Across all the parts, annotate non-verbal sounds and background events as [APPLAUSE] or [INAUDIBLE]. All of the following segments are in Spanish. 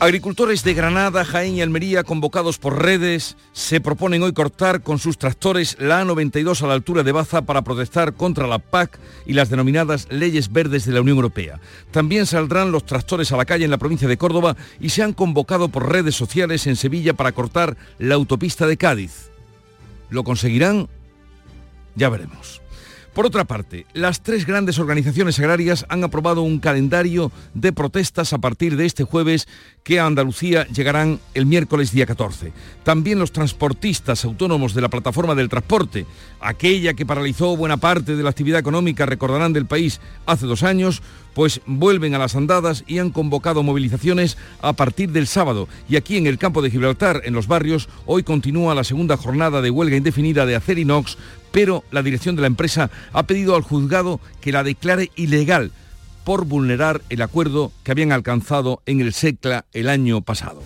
Agricultores de Granada, Jaén y Almería, convocados por redes, se proponen hoy cortar con sus tractores la A92 a la altura de Baza para protestar contra la PAC y las denominadas leyes verdes de la Unión Europea. También saldrán los tractores a la calle en la provincia de Córdoba y se han convocado por redes sociales en Sevilla para cortar la autopista de Cádiz. ¿Lo conseguirán? Ya veremos. Por otra parte, las tres grandes organizaciones agrarias han aprobado un calendario de protestas a partir de este jueves que a Andalucía llegarán el miércoles día 14. También los transportistas autónomos de la plataforma del transporte, aquella que paralizó buena parte de la actividad económica, recordarán del país hace dos años, pues vuelven a las andadas y han convocado movilizaciones a partir del sábado. Y aquí en el campo de Gibraltar, en los barrios, hoy continúa la segunda jornada de huelga indefinida de Acerinox, pero la dirección de la empresa ha pedido al juzgado que la declare ilegal por vulnerar el acuerdo que habían alcanzado en el SECLA el año pasado.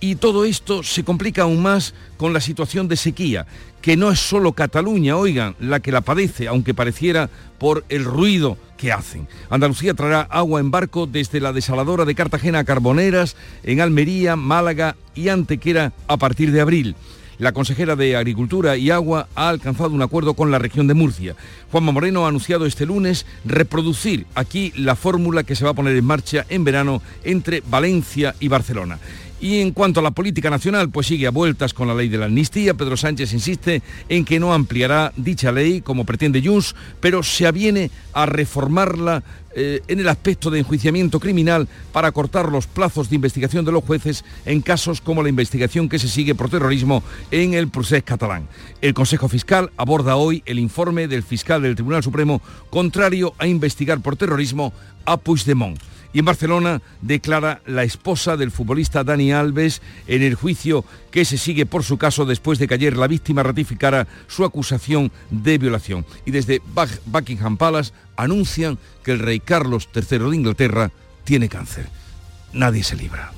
Y todo esto se complica aún más con la situación de sequía, que no es solo Cataluña, oigan, la que la padece, aunque pareciera por el ruido que hacen. Andalucía traerá agua en barco desde la desaladora de Cartagena a Carboneras, en Almería, Málaga y Antequera a partir de abril. La consejera de Agricultura y Agua ha alcanzado un acuerdo con la región de Murcia. Juanma Moreno ha anunciado este lunes reproducir aquí la fórmula que se va a poner en marcha en verano entre Valencia y Barcelona. Y en cuanto a la política nacional, pues sigue a vueltas con la ley de la amnistía. Pedro Sánchez insiste en que no ampliará dicha ley como pretende Junts, pero se aviene a reformarla eh, en el aspecto de enjuiciamiento criminal para cortar los plazos de investigación de los jueces en casos como la investigación que se sigue por terrorismo en el procés catalán. El Consejo Fiscal aborda hoy el informe del fiscal del Tribunal Supremo contrario a investigar por terrorismo a Puigdemont. Y en Barcelona declara la esposa del futbolista Dani Alves en el juicio que se sigue por su caso después de que ayer la víctima ratificara su acusación de violación. Y desde Buckingham Palace anuncian que el rey Carlos III de Inglaterra tiene cáncer. Nadie se libra.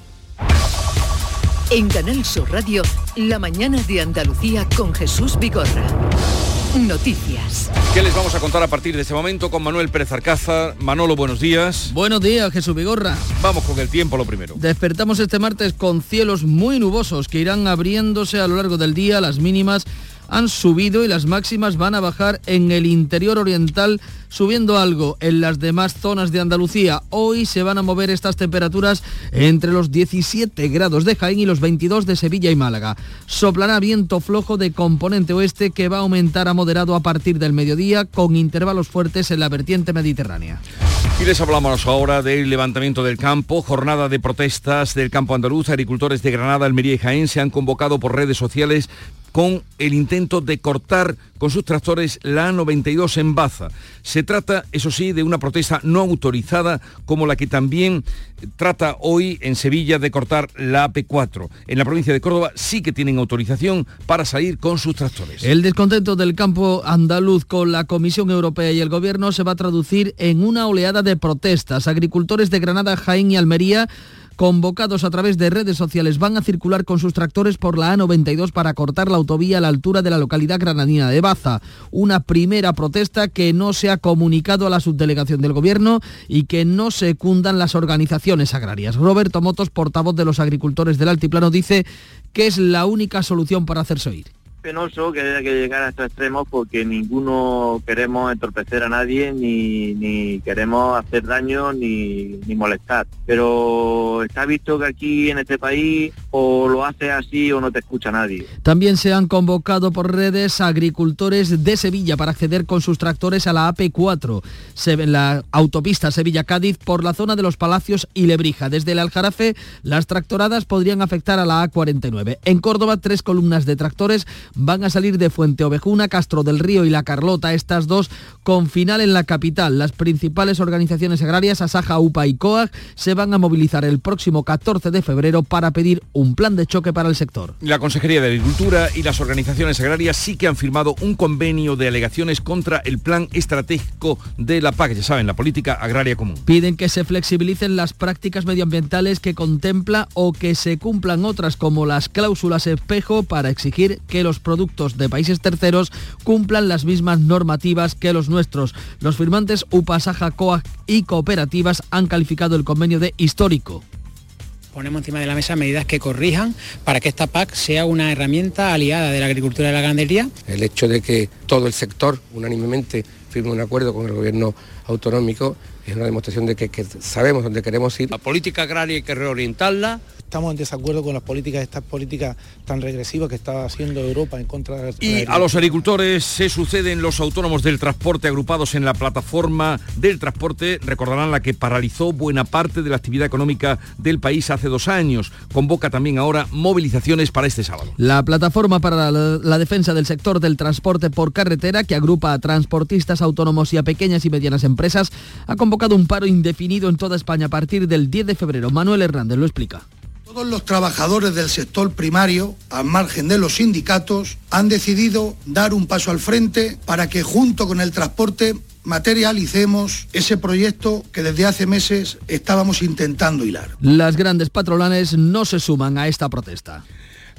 En Canal Sur Radio, la mañana de Andalucía con Jesús Bigorra. Noticias. ¿Qué les vamos a contar a partir de este momento con Manuel Pérez Arcázar? Manolo, buenos días. Buenos días, Jesús Vigorra. Vamos con el tiempo lo primero. Despertamos este martes con cielos muy nubosos que irán abriéndose a lo largo del día. Las mínimas han subido y las máximas van a bajar en el interior oriental, subiendo algo en las demás zonas de Andalucía. Hoy se van a mover estas temperaturas entre los 17 grados de Jaén y los 22 de Sevilla y Málaga. Soplará viento flojo de componente oeste que va a aumentar a moderado a partir del mediodía con intervalos fuertes en la vertiente mediterránea. Y les hablamos ahora del levantamiento del campo, jornada de protestas del campo andaluz. Agricultores de Granada, Almería y Jaén se han convocado por redes sociales con el intento de cortar con sus tractores la A92 en Baza. Se trata, eso sí, de una protesta no autorizada como la que también trata hoy en Sevilla de cortar la AP4. En la provincia de Córdoba sí que tienen autorización para salir con sus tractores. El descontento del campo andaluz con la Comisión Europea y el Gobierno se va a traducir en una oleada de protestas. Agricultores de Granada, Jaén y Almería convocados a través de redes sociales van a circular con sus tractores por la A92 para cortar la autovía a la altura de la localidad granadina de Baza. Una primera protesta que no se ha comunicado a la subdelegación del Gobierno y que no secundan las organizaciones agrarias. Roberto Motos, portavoz de los agricultores del Altiplano, dice que es la única solución para hacerse oír penoso que haya que llegar a estos extremos porque ninguno queremos entorpecer a nadie ni, ni queremos hacer daño ni, ni, molestar. Pero está visto que aquí en este país o lo hace así o no te escucha nadie. También se han convocado por redes agricultores de Sevilla para acceder con sus tractores a la AP4, la autopista Sevilla-Cádiz por la zona de los Palacios y Lebrija. Desde el Aljarafe las tractoradas podrían afectar a la A49. En Córdoba tres columnas de tractores van a salir de Fuente Ovejuna, Castro del Río y La Carlota, estas dos con final en la capital. Las principales organizaciones agrarias, Asaja, UPA y COAG, se van a movilizar el próximo 14 de febrero para pedir un plan de choque para el sector. La Consejería de Agricultura y las organizaciones agrarias sí que han firmado un convenio de alegaciones contra el plan estratégico de la PAC, ya saben, la política agraria común. Piden que se flexibilicen las prácticas medioambientales que contempla o que se cumplan otras como las cláusulas espejo para exigir que los productos de países terceros cumplan las mismas normativas que los nuestros. Los firmantes UPA, Saja, COAG y cooperativas han calificado el convenio de histórico ponemos encima de la mesa medidas que corrijan para que esta PAC sea una herramienta aliada de la agricultura y la ganadería. El hecho de que todo el sector unánimemente firme un acuerdo con el gobierno autonómico es una demostración de que, que sabemos dónde queremos ir. La política agraria hay que reorientarla estamos en desacuerdo con las políticas, estas políticas tan regresivas que está haciendo Europa en contra de la Y a los agricultores se suceden los autónomos del transporte agrupados en la plataforma del transporte, recordarán la que paralizó buena parte de la actividad económica del país hace dos años. Convoca también ahora movilizaciones para este sábado. La plataforma para la, la defensa del sector del transporte por carretera, que agrupa a transportistas autónomos y a pequeñas y medianas empresas, ha convocado un paro indefinido en toda España a partir del 10 de febrero. Manuel Hernández lo explica. Todos los trabajadores del sector primario, al margen de los sindicatos, han decidido dar un paso al frente para que junto con el transporte materialicemos ese proyecto que desde hace meses estábamos intentando hilar. Las grandes patronales no se suman a esta protesta.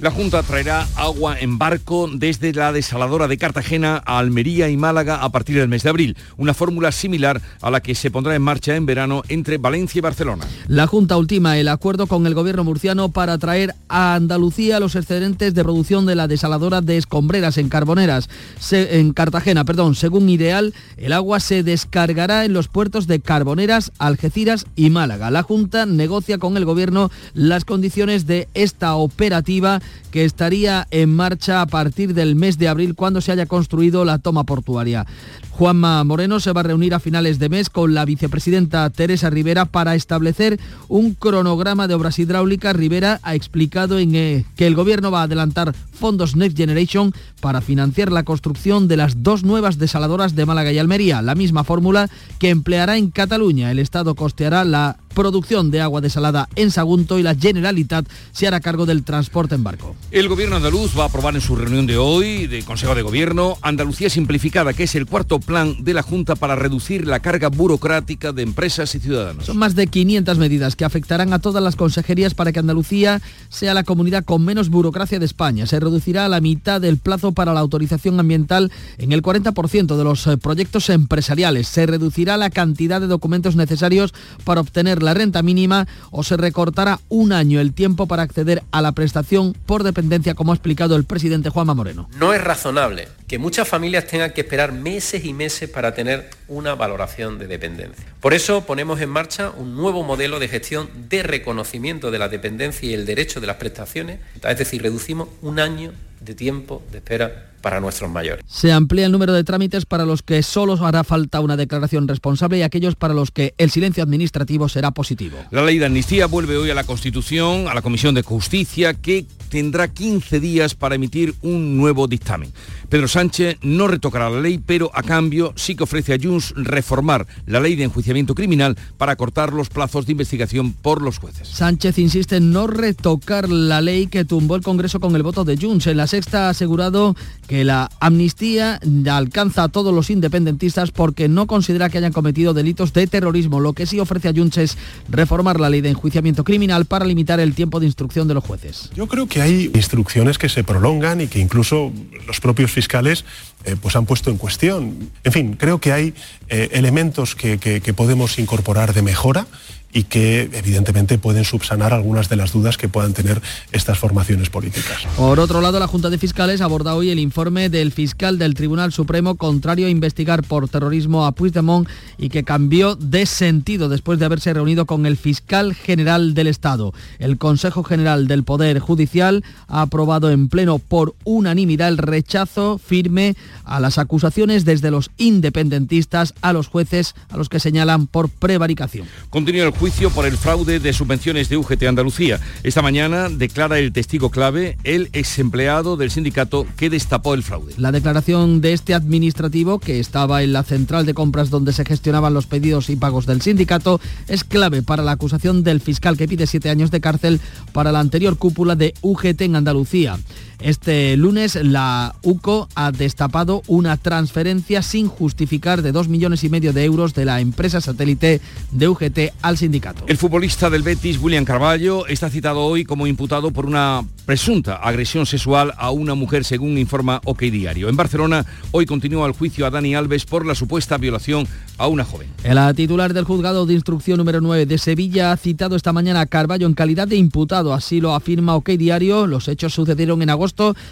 La Junta traerá agua en barco desde la desaladora de Cartagena a Almería y Málaga a partir del mes de abril, una fórmula similar a la que se pondrá en marcha en verano entre Valencia y Barcelona. La Junta ultima el acuerdo con el gobierno murciano para traer a Andalucía los excedentes de producción de la desaladora de Escombreras en Carboneras, en Cartagena, perdón. Según Ideal, el agua se descargará en los puertos de Carboneras, Algeciras y Málaga. La Junta negocia con el gobierno las condiciones de esta operativa que estaría en marcha a partir del mes de abril cuando se haya construido la toma portuaria. Juanma Moreno se va a reunir a finales de mes con la vicepresidenta Teresa Rivera para establecer un cronograma de obras hidráulicas. Rivera ha explicado eh, que el gobierno va a adelantar fondos Next Generation para financiar la construcción de las dos nuevas desaladoras de Málaga y Almería, la misma fórmula que empleará en Cataluña. El Estado costeará la producción de agua desalada en Sagunto y la Generalitat se hará cargo del transporte en barco. El gobierno andaluz va a aprobar en su reunión de hoy de Consejo de Gobierno Andalucía Simplificada, que es el cuarto plan de la Junta para reducir la carga burocrática de empresas y ciudadanos. Son más de 500 medidas que afectarán a todas las consejerías para que Andalucía sea la comunidad con menos burocracia de España. Se reducirá a la mitad del plazo para la autorización ambiental en el 40% de los eh, proyectos empresariales. Se reducirá la cantidad de documentos necesarios para obtener la renta mínima o se recortará un año el tiempo para acceder a la prestación por dependencia, como ha explicado el presidente Juanma Moreno. No es razonable que muchas familias tengan que esperar meses y meses para tener una valoración de dependencia. Por eso ponemos en marcha un nuevo modelo de gestión de reconocimiento de la dependencia y el derecho de las prestaciones, es decir, reducimos un año de tiempo de espera para nuestros mayores. Se amplía el número de trámites para los que solo hará falta una declaración responsable y aquellos para los que el silencio administrativo será positivo. La ley de amnistía vuelve hoy a la Constitución, a la Comisión de Justicia, que tendrá 15 días para emitir un nuevo dictamen. Pedro Sánchez no retocará la ley, pero a cambio sí que ofrece a Junts reformar la ley de enjuiciamiento criminal para cortar los plazos de investigación por los jueces. Sánchez insiste en no retocar la ley que tumbó el Congreso con el voto de Junts. En la sexta ha asegurado que la amnistía alcanza a todos los independentistas porque no considera que hayan cometido delitos de terrorismo. Lo que sí ofrece a es reformar la ley de enjuiciamiento criminal para limitar el tiempo de instrucción de los jueces. Yo creo que hay instrucciones que se prolongan y que incluso los propios fiscales eh, pues han puesto en cuestión. En fin, creo que hay eh, elementos que podemos incorporar de mejora y que evidentemente pueden subsanar algunas de las dudas que puedan tener estas formaciones políticas. Por otro lado, la Junta de Fiscales aborda hoy el informe del fiscal del Tribunal Supremo contrario a investigar por terrorismo a Puigdemont y que cambió de sentido después de haberse reunido con el fiscal general del Estado. El Consejo General del Poder Judicial ha aprobado en pleno por unanimidad el rechazo firme a las acusaciones desde los independentistas a los jueces a los que señalan por prevaricación. Continúa el juicio por el fraude de subvenciones de UGT Andalucía. Esta mañana declara el testigo clave, el ex empleado del sindicato que destapó el fraude. La declaración de este administrativo, que estaba en la central de compras donde se gestionaban los pedidos y pagos del sindicato, es clave para la acusación del fiscal que pide siete años de cárcel para la anterior cúpula de UGT en Andalucía. Este lunes la UCO ha destapado una transferencia sin justificar de dos millones y medio de euros de la empresa satélite de UGT al sindicato. El futbolista del Betis, William Carballo, está citado hoy como imputado por una presunta agresión sexual a una mujer, según informa OK Diario. En Barcelona, hoy continúa el juicio a Dani Alves por la supuesta violación a una joven. El titular del juzgado de instrucción número 9 de Sevilla ha citado esta mañana a Carballo en calidad de imputado. Así lo afirma OK Diario. Los hechos sucedieron en agosto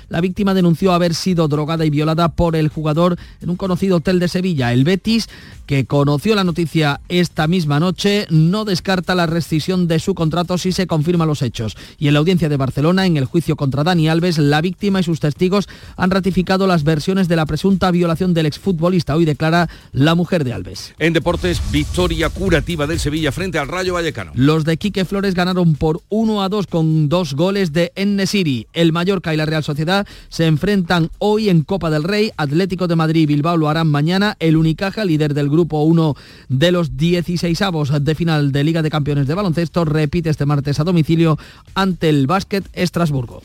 la víctima denunció haber sido drogada y violada por el jugador en un conocido hotel de Sevilla. El Betis que conoció la noticia esta misma noche, no descarta la rescisión de su contrato si se confirman los hechos. Y en la audiencia de Barcelona, en el juicio contra Dani Alves, la víctima y sus testigos han ratificado las versiones de la presunta violación del exfutbolista. Hoy declara la mujer de Alves. En deportes, victoria curativa del Sevilla frente al Rayo Vallecano. Los de Quique Flores ganaron por 1 a 2 con dos goles de Ennesiri. El Mallorca y la Real Sociedad se enfrentan hoy en Copa del Rey. Atlético de Madrid y Bilbao lo harán mañana. El Unicaja, líder del grupo grupo 1 de los 16avos de final de Liga de Campeones de Baloncesto, repite este martes a domicilio ante el Básquet Estrasburgo.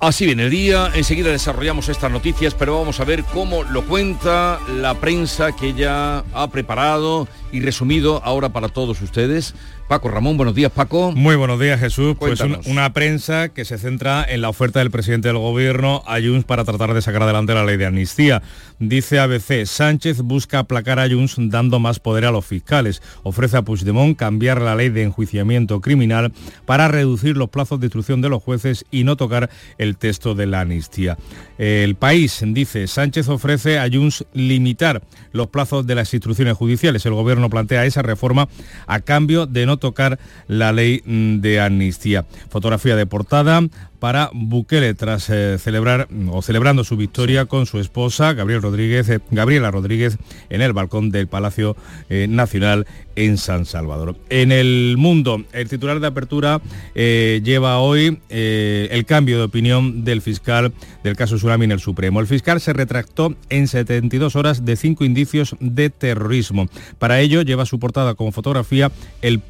Así viene el día, enseguida desarrollamos estas noticias, pero vamos a ver cómo lo cuenta la prensa que ya ha preparado y resumido ahora para todos ustedes. Paco Ramón, buenos días Paco. Muy buenos días Jesús. Pues una prensa que se centra en la oferta del presidente del gobierno a Junts para tratar de sacar adelante la ley de amnistía. Dice ABC, Sánchez busca aplacar a Junts dando más poder a los fiscales. Ofrece a Puigdemont cambiar la ley de enjuiciamiento criminal para reducir los plazos de instrucción de los jueces y no tocar el texto de la amnistía. El país dice, Sánchez ofrece a Junts limitar los plazos de las instrucciones judiciales. El gobierno plantea esa reforma a cambio de no tocar la ley mm, de amnistía. Fotografía de portada para Bukele tras eh, celebrar mm, o celebrando su victoria con su esposa Gabriel Rodríguez, eh, Gabriela Rodríguez en el balcón del Palacio eh, Nacional en San Salvador. En el mundo, el titular de apertura lleva hoy el cambio de opinión del fiscal del caso Tsunami en el Supremo. El fiscal se retractó en 72 horas de cinco indicios de terrorismo. Para ello lleva su portada como fotografía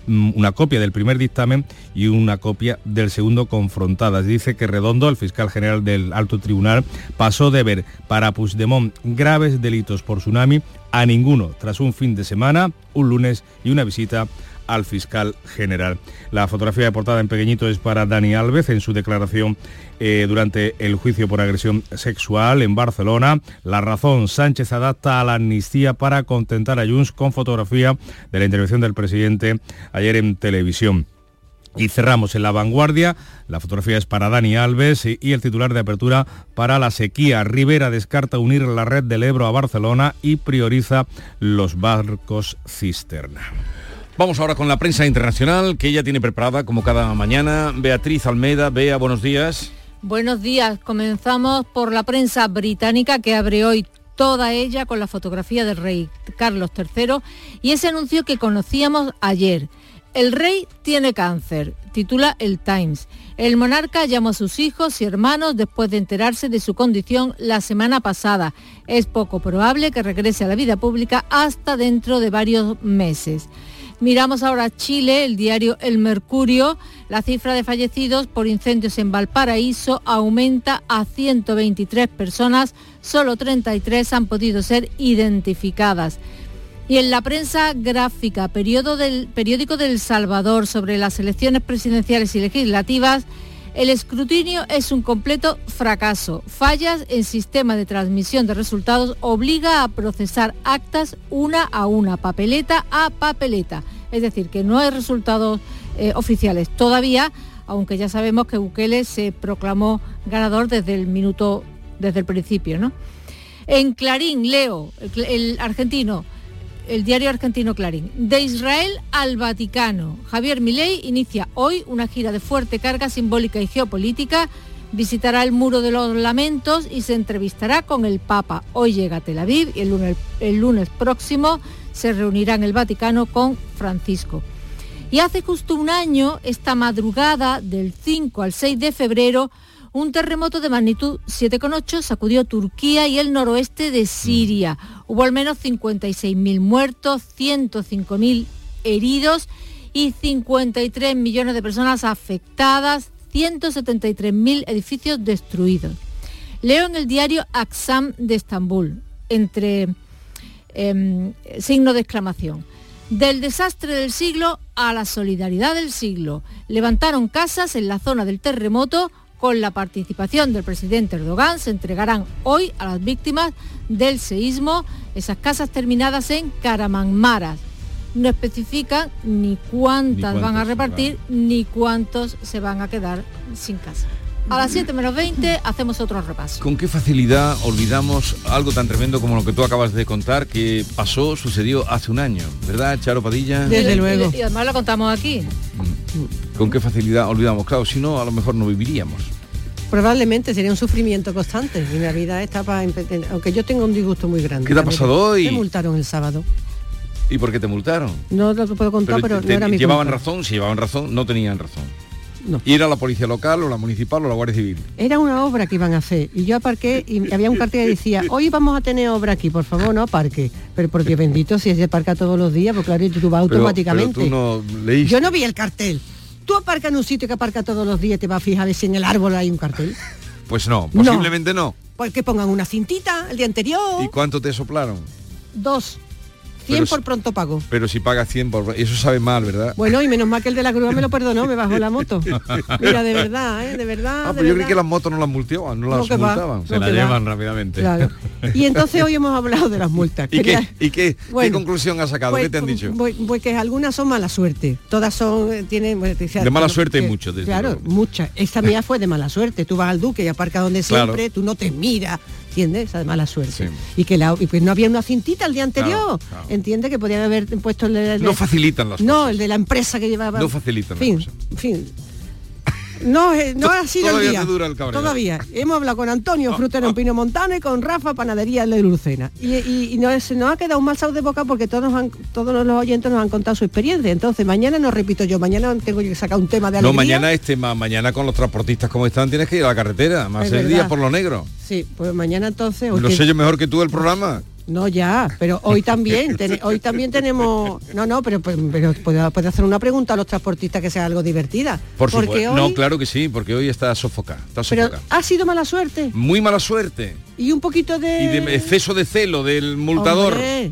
mm, una copia del primer dictamen y una copia del segundo confrontadas dice que Redondo, el fiscal general del Alto Tribunal, pasó de ver para Puigdemont graves delitos por tsunami a ninguno tras un fin de semana, un lunes y una visita al fiscal general. La fotografía de portada en pequeñito es para Dani Alves en su declaración eh, durante el juicio por agresión sexual en Barcelona. La razón, Sánchez adapta a la amnistía para contentar a Junts con fotografía de la intervención del presidente ayer en televisión. Y cerramos en la vanguardia. La fotografía es para Dani Alves y el titular de apertura para la sequía. Rivera descarta unir la red del Ebro a Barcelona y prioriza los barcos cisterna. Vamos ahora con la prensa internacional que ella tiene preparada como cada mañana. Beatriz Almeida, Bea, buenos días. Buenos días. Comenzamos por la prensa británica que abre hoy toda ella con la fotografía del rey Carlos III y ese anuncio que conocíamos ayer. El rey tiene cáncer, titula el Times. El monarca llamó a sus hijos y hermanos después de enterarse de su condición la semana pasada. Es poco probable que regrese a la vida pública hasta dentro de varios meses. Miramos ahora Chile, el diario El Mercurio. La cifra de fallecidos por incendios en Valparaíso aumenta a 123 personas, solo 33 han podido ser identificadas. Y en la prensa gráfica, periódico del Salvador sobre las elecciones presidenciales y legislativas, el escrutinio es un completo fracaso. Fallas en sistema de transmisión de resultados obliga a procesar actas una a una, papeleta a papeleta. Es decir, que no hay resultados eh, oficiales todavía, aunque ya sabemos que Bukele se proclamó ganador desde el minuto, desde el principio. ¿no? En Clarín, Leo, el argentino, el diario argentino Clarín. De Israel al Vaticano. Javier Milei inicia hoy una gira de fuerte carga simbólica y geopolítica. Visitará el Muro de los Lamentos y se entrevistará con el Papa. Hoy llega a Tel Aviv y el lunes, el lunes próximo se reunirá en el Vaticano con Francisco. Y hace justo un año, esta madrugada del 5 al 6 de febrero, un terremoto de magnitud 7,8 sacudió Turquía y el noroeste de Siria. Hubo al menos 56.000 muertos, 105.000 heridos y 53 millones de personas afectadas, 173.000 edificios destruidos. Leo en el diario Aksam de Estambul, entre em, signo de exclamación. Del desastre del siglo a la solidaridad del siglo. Levantaron casas en la zona del terremoto con la participación del presidente Erdogan. Se entregarán hoy a las víctimas del seísmo esas casas terminadas en Karamanmaras. No especifican ni cuántas van a repartir ni cuántos se van a quedar sin casa. A las 7 menos 20 hacemos otro repaso. ¿Con qué facilidad olvidamos algo tan tremendo como lo que tú acabas de contar que pasó, sucedió hace un año? ¿Verdad, Charo Padilla? Desde luego. Y, además lo contamos aquí. Mm. ¿Con qué facilidad olvidamos? Claro, si no, a lo mejor no viviríamos. Probablemente sería un sufrimiento constante la vida está para... Aunque yo tengo un disgusto muy grande. ¿Qué te ha pasado hoy? Me multaron el sábado. ¿Y por qué te multaron? No lo puedo contar, pero, no era mi ¿Llevaban razón? Si llevaban razón, no tenían razón. ¿Y era la policía local o la municipal o la Guardia Civil? Era una obra que iban a hacer y yo aparqué y había un cartel que decía, hoy vamos a tener obra aquí, por favor, no aparque. Pero porque bendito si se aparca todos los días, porque claro, tú vas automáticamente. Yo no vi el cartel. Tú aparcas en un sitio que aparca todos los días, te vas a fijar si en el árbol hay un cartel. Pues no, posiblemente no. Pues que pongan una cintita el día anterior. ¿Y cuánto te soplaron? Dos. 100 por pronto pago. Pero si pagas 100 por... Eso sabe mal, ¿verdad? Bueno, y menos mal que el de la grúa me lo perdonó, me bajó la moto. [LAUGHS] Mira, de verdad, ¿eh? De verdad. Ah, pues yo creí que las motos no las multaban, no las multaban. Se la llevan rápidamente. Claro. Y entonces hoy hemos hablado de las multas. ¿Y, qué, ¿y qué, conclusión has sacado? ¿Qué pues, te han dicho? Pues, pues, que algunas son mala suerte. Todas son, eh, tienen... de mala suerte hay muchos. Claro, muchas. Esta mía fue de mala suerte. Tú vas al Duque y aparca donde siempre, tú no te miras ¿entiendes? Esa mala suerte. Y que la, y pues no había una cintita el día anterior, ¿entiende? Que podían haber puesto el de, No facilitan las cosas. No, el de la empresa que llevaba. No facilitan fin, fin. No, eh, no ha sido el día. Todavía. Hemos hablado con Antonio, frutero en Pino Montano, y con Rafa, panadería de Lucena. Y, y, y nos, ha quedado un mal sabor de boca porque todos, han, todos los oyentes nos han contado su experiencia. Entonces, mañana no repito yo, mañana tengo que sacar un tema de alegría. No, mañana es tema, mañana con los transportistas como están tienes que ir a la carretera, más el día por lo negro. Sí, pues mañana entonces... Lo sé yo mejor que tú el programa. No, ya, pero hoy también, hoy también tenemos, no, no, pero, pero puede, hacer una pregunta a los transportistas que sea algo divertida. Por porque no, claro que sí, porque hoy está sofocada. Pero ha sido mala suerte. Muy mala suerte. Y un poquito de... Y de exceso de celo del multador. Hombre,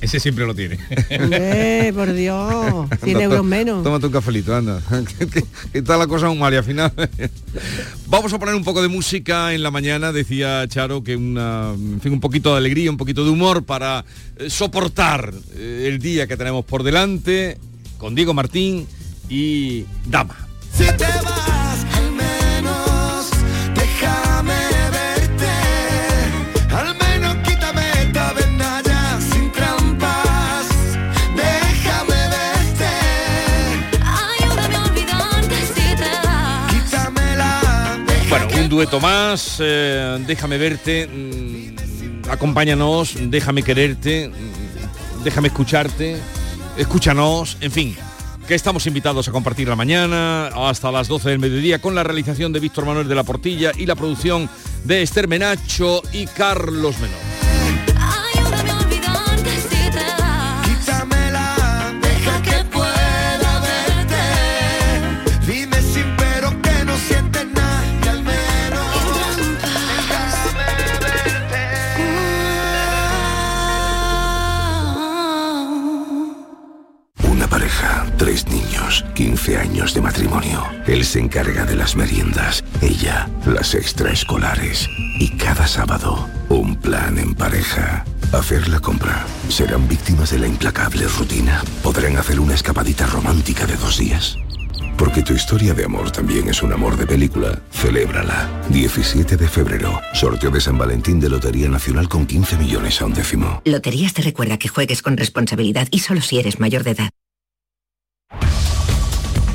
Ese, siempre lo tiene. Hombre, por Dios, 100 euros menos. Tómate un cafelito, anda. [LAUGHS] ¿Qué tal la cosa un María final? [LAUGHS] Vamos a poner un poco de música en la mañana, decía Charo, que una, en fin, un poquito de alegría, un poquito de humor para eh, soportar eh, el día que tenemos por delante con Diego Martín y Dama. Un dueto más, eh, déjame verte, mm, acompáñanos, déjame quererte, mm, déjame escucharte, escúchanos, en fin, que estamos invitados a compartir la mañana hasta las 12 del mediodía con la realización de Víctor Manuel de la Portilla y la producción de Esther Menacho y Carlos Menor. Tres niños, 15 años de matrimonio. Él se encarga de las meriendas, ella las extraescolares. Y cada sábado, un plan en pareja. Hacer la compra. ¿Serán víctimas de la implacable rutina? ¿Podrán hacer una escapadita romántica de dos días? Porque tu historia de amor también es un amor de película. Celébrala. 17 de febrero. Sorteo de San Valentín de Lotería Nacional con 15 millones a un décimo. Loterías te recuerda que juegues con responsabilidad y solo si eres mayor de edad.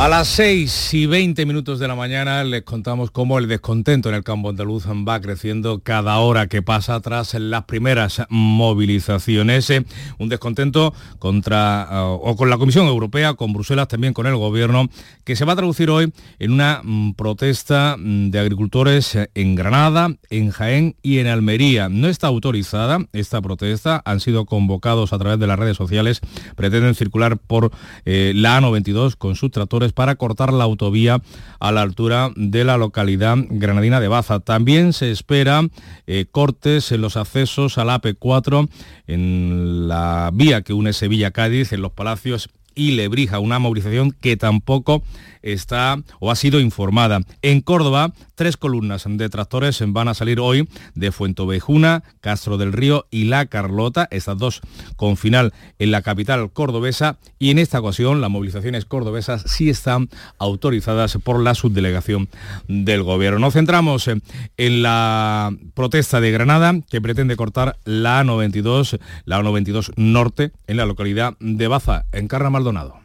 A las 6 y 20 minutos de la mañana les contamos cómo el descontento en el campo andaluz va creciendo cada hora que pasa tras las primeras movilizaciones. Eh, un descontento contra eh, o con la Comisión Europea, con Bruselas, también con el Gobierno, que se va a traducir hoy en una mm, protesta mm, de agricultores en Granada, en Jaén y en Almería. No está autorizada esta protesta, han sido convocados a través de las redes sociales, pretenden circular por eh, la A92 con sus tractores para cortar la autovía a la altura de la localidad granadina de Baza. También se espera eh, cortes en los accesos a la AP4 en la vía que une Sevilla-Cádiz, en los Palacios y Lebrija, una movilización que tampoco está o ha sido informada. En Córdoba, tres columnas de tractores van a salir hoy de Fuentovejuna, Castro del Río y La Carlota, estas dos con final en la capital cordobesa y en esta ocasión las movilizaciones cordobesas sí están autorizadas por la subdelegación del gobierno. Nos centramos en la protesta de Granada que pretende cortar la A92, la A92 Norte en la localidad de Baza, en Carra Maldonado.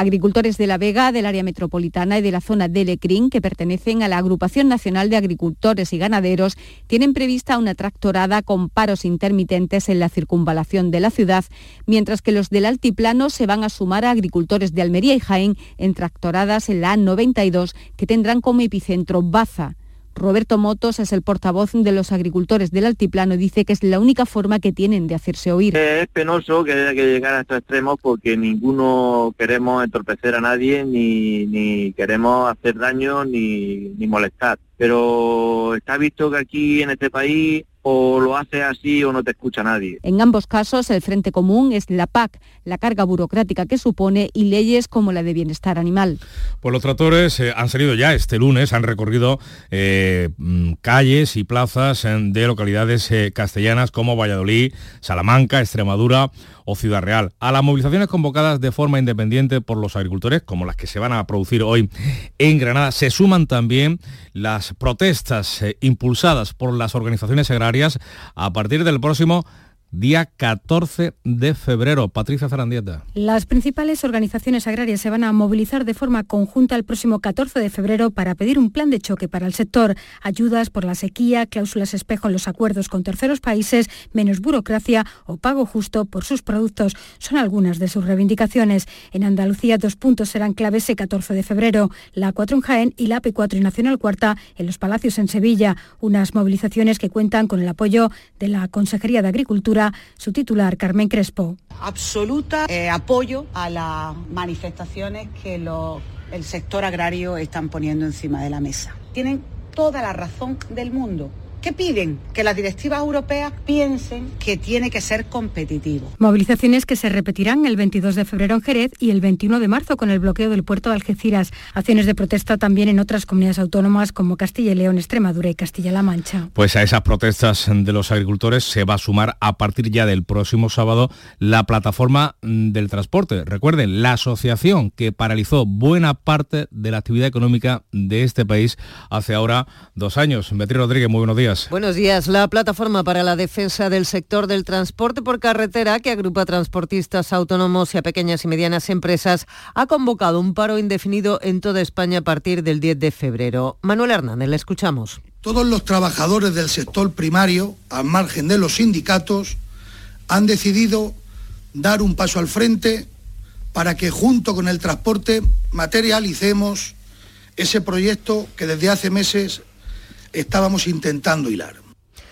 Agricultores de La Vega, del área metropolitana y de la zona de Lecrín, que pertenecen a la Agrupación Nacional de Agricultores y Ganaderos, tienen prevista una tractorada con paros intermitentes en la circunvalación de la ciudad, mientras que los del altiplano se van a sumar a agricultores de Almería y Jaén en tractoradas en la A92, que tendrán como epicentro Baza. Roberto Motos es el portavoz de los agricultores del altiplano y dice que es la única forma que tienen de hacerse oír. Es penoso que haya que llegar a estos extremos porque ninguno queremos entorpecer a nadie ni, queremos hacer daño ni molestar. Pero está visto que aquí en este país o lo hace así o no te escucha nadie. En ambos casos, el Frente Común es la PAC, la carga burocrática que supone y leyes como la de bienestar animal. Pues los tractores eh, han salido ya este lunes, han recorrido eh, mm, calles y plazas eh, de localidades castellanas como Valladolid, Salamanca, Extremadura o Ciudad Real. A las movilizaciones convocadas de forma independiente por los agricultores, como las que se van a producir hoy en Granada, se suman también las protestas impulsadas por las organizaciones agrarias a partir del próximo día 14 de febrero. Patricia Zarandieta. Las principales organizaciones agrarias se van a movilizar de forma conjunta el próximo 14 de febrero para pedir un plan de choque para el sector, ayudas por la sequía, cláusulas espejo en los acuerdos con terceros países, menos burocracia o pago justo por sus productos. Son algunas de sus reivindicaciones. En Andalucía dos puntos serán claves el 14 de febrero, la 4 en Jaén y la P4 y Nacional Cuarta en los Palacios en Sevilla, unas movilizaciones que cuentan con el apoyo de la Consejería de Agricultura su titular Carmen Crespo. Absoluta eh, apoyo a las manifestaciones que el sector agrario están poniendo encima de la mesa. Tienen toda la razón del mundo ¿Qué piden? Que las directivas europeas piensen que tiene que ser competitivo. Movilizaciones que se repetirán el 22 de febrero en Jerez y el 21 de marzo con el bloqueo del puerto de Algeciras. Acciones de protesta también en otras comunidades autónomas como Castilla y León, Extremadura y Castilla-La Mancha. Pues a esas protestas de los agricultores se va a sumar a partir ya del próximo sábado la plataforma del transporte. Recuerden, la asociación que paralizó buena parte de la actividad económica de este país hace ahora dos años. Beatriz Rodríguez, muy buenos días. Buenos días. La plataforma para la defensa del sector del transporte por carretera, que agrupa transportistas autónomos y a pequeñas y medianas empresas, ha convocado un paro indefinido en toda España a partir del 10 de febrero. Manuel Hernández, le escuchamos. Todos los trabajadores del sector primario, al margen de los sindicatos, han decidido dar un paso al frente para que junto con el transporte materialicemos ese proyecto que desde hace meses estábamos intentando hilar.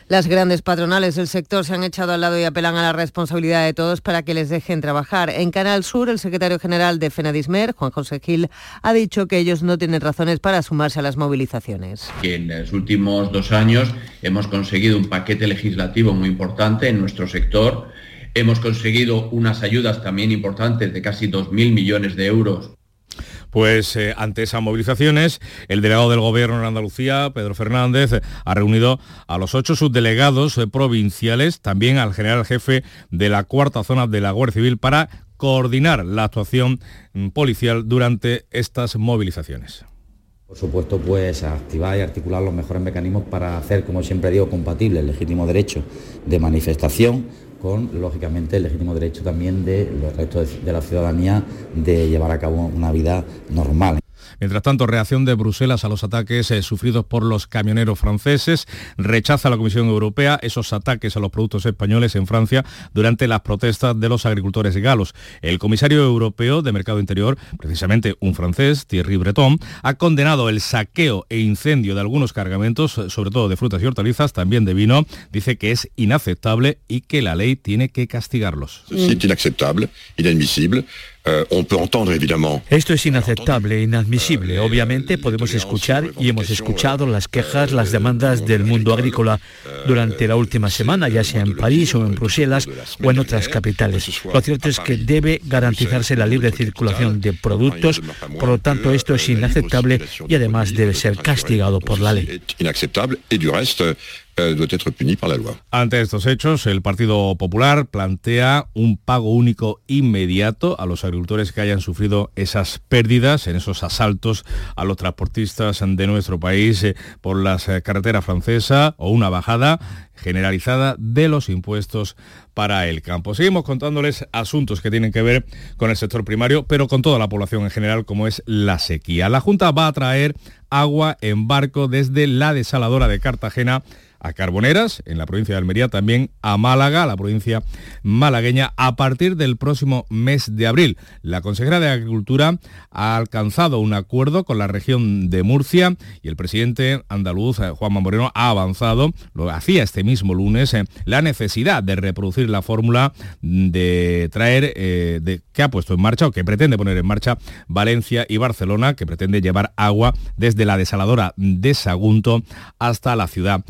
Las grandes patronales del sector se han echado al lado y apelan a la responsabilidad de todos para que les dejen trabajar. En Canal Sur, el secretario general de FENADISMER, Juan José Gil, ha dicho que ellos no tienen razones para sumarse a las movilizaciones. En los últimos dos años hemos conseguido un paquete legislativo muy importante en nuestro sector. Hemos conseguido unas ayudas también importantes de casi 2.000 millones de euros pues eh, ante esas movilizaciones, el delegado del Gobierno en Andalucía, Pedro Fernández, ha reunido a los ocho subdelegados eh, provinciales, también al general jefe de la cuarta zona de la Guardia Civil para coordinar la actuación mm, policial durante estas movilizaciones. Por supuesto, pues activar y articular los mejores mecanismos para hacer, como siempre digo, compatible el legítimo derecho de manifestación con, lógicamente, el legítimo derecho también de los restos de la ciudadanía de llevar a cabo una vida normal. Mientras tanto, reacción de Bruselas a los ataques eh, sufridos por los camioneros franceses. Rechaza la Comisión Europea esos ataques a los productos españoles en Francia durante las protestas de los agricultores galos. El comisario europeo de Mercado Interior, precisamente un francés, Thierry Breton, ha condenado el saqueo e incendio de algunos cargamentos, sobre todo de frutas y hortalizas, también de vino. Dice que es inaceptable y que la ley tiene que castigarlos. Es inaceptable, inadmisible. Eh, Esto es inaceptable, e inadmisible. Obviamente podemos escuchar y hemos escuchado las quejas, las demandas del mundo agrícola durante la última semana, ya sea en París o en Bruselas o en otras capitales. Lo cierto es que debe garantizarse la libre circulación de productos, por lo tanto esto es inaceptable y además debe ser castigado por la ley. Ante estos hechos, el Partido Popular plantea un pago único inmediato a los agricultores que hayan sufrido esas pérdidas en esos asaltos a los transportistas de nuestro país eh, por las eh, carreteras francesas o una bajada generalizada de los impuestos para el campo. Seguimos contándoles asuntos que tienen que ver con el sector primario, pero con toda la población en general, como es la sequía. La Junta va a traer agua en barco desde la desaladora de Cartagena a Carboneras, en la provincia de Almería, también a Málaga, la provincia malagueña, a partir del próximo mes de abril. La consejera de Agricultura ha alcanzado un acuerdo con la región de Murcia y el presidente andaluz, eh, Juanma Moreno, ha avanzado, lo hacía este mismo lunes, eh, la necesidad de reproducir la fórmula de traer, eh, de, que ha puesto en marcha o que pretende poner en marcha Valencia y Barcelona, que pretende llevar agua desde la desaladora de Sagunto hasta la ciudad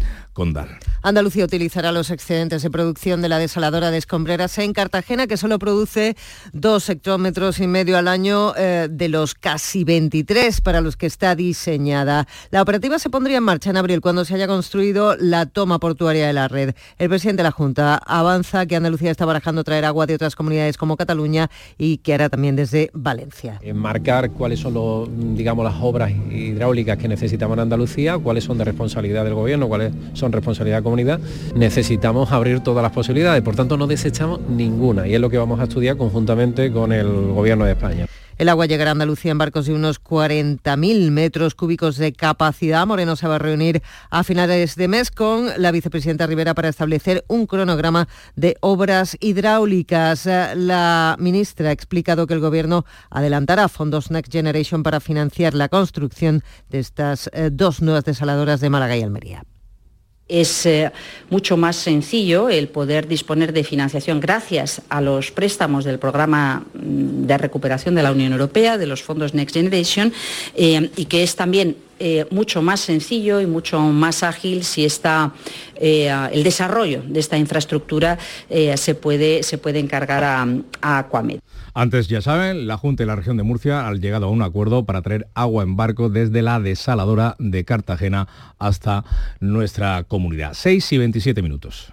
Andalucía utilizará los excedentes de producción de la desaladora de escombreras en Cartagena, que solo produce dos hectómetros y medio al año eh, de los casi 23 para los que está diseñada. La operativa se pondría en marcha en abril cuando se haya construido la toma portuaria de la red. El presidente de la Junta avanza que Andalucía está barajando traer agua de otras comunidades como Cataluña y que hará también desde Valencia. Marcar cuáles son los, digamos, las obras hidráulicas que necesitamos en Andalucía, cuáles son de responsabilidad del gobierno, cuáles son responsabilidad de comunidad, necesitamos abrir todas las posibilidades, por tanto no desechamos ninguna y es lo que vamos a estudiar conjuntamente con el Gobierno de España. El agua llegará a Andalucía en barcos de unos 40.000 metros cúbicos de capacidad. Moreno se va a reunir a finales de mes con la vicepresidenta Rivera para establecer un cronograma de obras hidráulicas. La ministra ha explicado que el Gobierno adelantará fondos Next Generation para financiar la construcción de estas eh, dos nuevas desaladoras de Málaga y Almería es eh, mucho más sencillo el poder disponer de financiación gracias a los préstamos del programa mm, de recuperación de la Unión Europea, de los fondos Next Generation, eh, y que es también eh, mucho más sencillo y mucho más ágil si está el desarrollo de esta infraestructura se, puede, se puede encargar a, a Aquamed. Antes, ya saben, la Junta y la región de Murcia han llegado a un acuerdo para traer agua en barco desde la desaladora de Cartagena hasta nuestra comunidad. 6 y 27 minutos.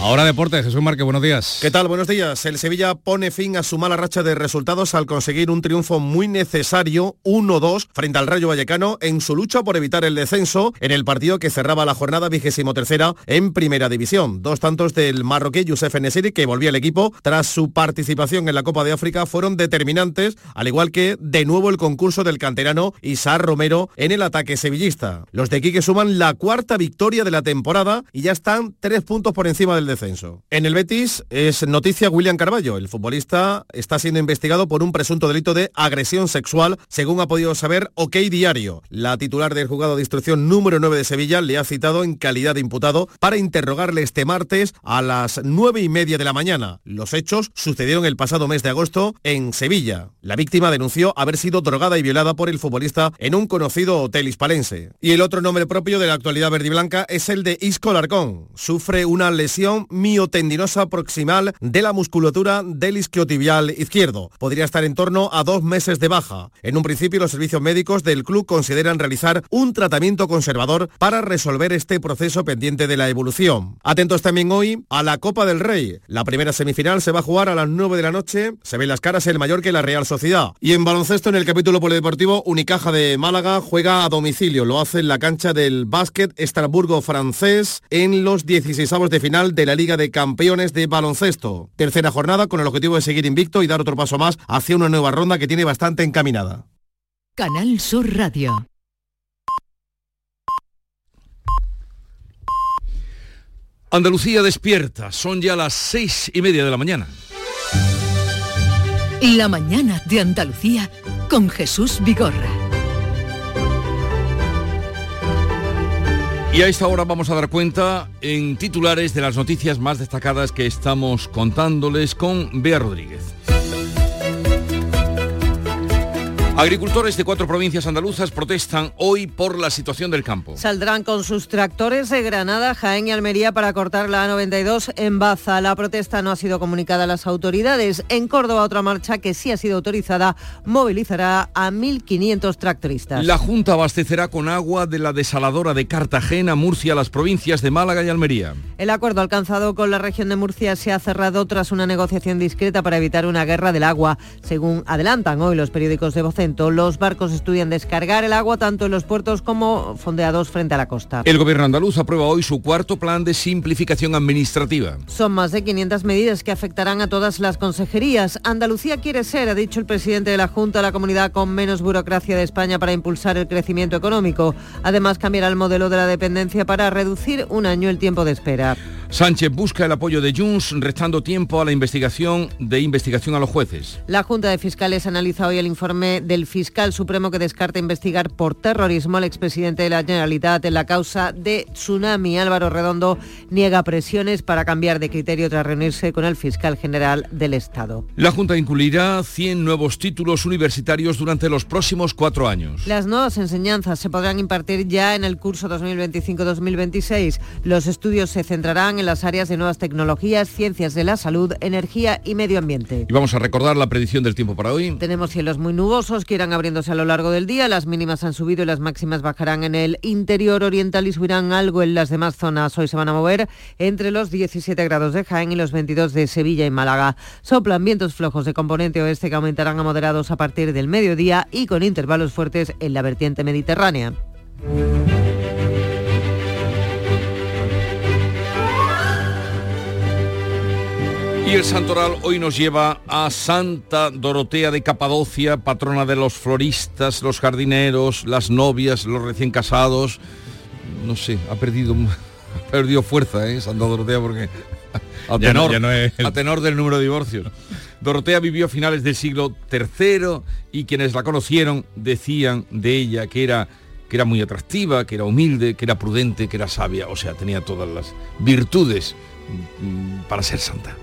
Ahora deporte, Jesús Marque, buenos días. ¿Qué tal? Buenos días. El Sevilla pone fin a su mala racha de resultados al conseguir un triunfo muy necesario, 1-2, frente al Rayo Vallecano en su lucha por evitar el descenso en el partido que cerraba la jornada vigésimo tercera en Primera División. Dos tantos del marroquí Youssef Nesiri, que volvía al equipo tras su participación en la Copa de África, fueron determinantes, al igual que de nuevo el concurso del canterano Isar Romero en el ataque sevillista. Los de Quique suman la cuarta victoria de la temporada y ya están tres puntos por encima del descenso. En el Betis es noticia William Carballo. El futbolista está siendo investigado por un presunto delito de agresión sexual, según ha podido saber OK Diario. La titular del juzgado de instrucción número 9 de Sevilla le ha citado en calidad de imputado para interrogarle este martes a las 9 y media de la mañana. Los hechos sucedieron el pasado mes de agosto en Sevilla. La víctima denunció haber sido drogada y violada por el futbolista en un conocido hotel hispalense. Y el otro nombre propio de la actualidad verde y blanca es el de Isco Larcón. Sufre una lesión miotendinosa proximal de la musculatura del isquiotibial izquierdo. Podría estar en torno a dos meses de baja. En un principio, los servicios médicos del club consideran realizar un tratamiento conservador para resolver este proceso pendiente de la evolución. Atentos también hoy a la Copa del Rey. La primera semifinal se va a jugar a las 9 de la noche. Se ven las caras el mayor que la Real Sociedad. Y en baloncesto, en el capítulo polideportivo, Unicaja de Málaga juega a domicilio. Lo hace en la cancha del básquet Estrasburgo francés en los 16 de final de la Liga de Campeones de Baloncesto. Tercera jornada con el objetivo de seguir invicto y dar otro paso más hacia una nueva ronda que tiene bastante encaminada. Canal Sur Radio. Andalucía despierta, son ya las seis y media de la mañana. La mañana de Andalucía con Jesús Vigorra. Y a esta hora vamos a dar cuenta en titulares de las noticias más destacadas que estamos contándoles con Bea Rodríguez. Agricultores de cuatro provincias andaluzas protestan hoy por la situación del campo. Saldrán con sus tractores de Granada, Jaén y Almería para cortar la A92 en Baza. La protesta no ha sido comunicada a las autoridades. En Córdoba, otra marcha que sí ha sido autorizada movilizará a 1.500 tractoristas. La Junta abastecerá con agua de la desaladora de Cartagena, Murcia, las provincias de Málaga y Almería. El acuerdo alcanzado con la región de Murcia se ha cerrado tras una negociación discreta para evitar una guerra del agua, según adelantan hoy los periódicos de Los barcos estudian descargar el agua tanto en los puertos como fondeados frente a la costa. El gobierno andaluz aprueba hoy su cuarto plan de simplificación administrativa. Son más de 500 medidas que afectarán a todas las consejerías. Andalucía quiere ser, ha dicho el presidente de la Junta, la comunidad con menos burocracia de España para impulsar el crecimiento económico. Además, cambiará el modelo de la dependencia para reducir un año el tiempo de espera. Sánchez busca el apoyo de Junts, restando tiempo a la investigación de investigación a los jueces. La Junta de Fiscales analiza hoy el informe del fiscal supremo que descarta investigar por terrorismo al expresidente de la Generalitat en la causa de Tsunami. Álvaro Redondo niega presiones para cambiar de criterio tras reunirse con el fiscal general del Estado. La Junta incluirá 100 nuevos títulos universitarios durante los próximos cuatro años. Las nuevas enseñanzas se podrán impartir ya en el curso 2025-2026. Los estudios se centrarán en las áreas de nuevas tecnologías, ciencias de la salud, energía y medio ambiente. Y vamos a recordar la predicción del tiempo para hoy. Tenemos cielos muy nubosos que irán abriéndose a lo largo del día. Las mínimas han subido y las máximas bajarán en el interior oriental y subirán algo en las demás zonas. Hoy se van a mover entre los 17 grados de Jaén y los 22 de Sevilla y Málaga. Soplan vientos flojos de componente oeste que aumentarán a moderados a partir del mediodía y con intervalos fuertes en la vertiente mediterránea. Y el santoral hoy nos lleva a Santa Dorotea de Capadocia, patrona de los floristas, los jardineros, las novias, los recién casados. No sé, ha perdido, [LAUGHS] ha perdido fuerza, ¿eh? Santa Dorotea, porque a tenor, a tenor del número de divorcios. Dorotea vivió a finales del siglo III y quienes la conocieron decían de ella que era que era muy atractiva, que era humilde, que era prudente, que era sabia, o sea, tenía todas las virtudes mm, para ser santa.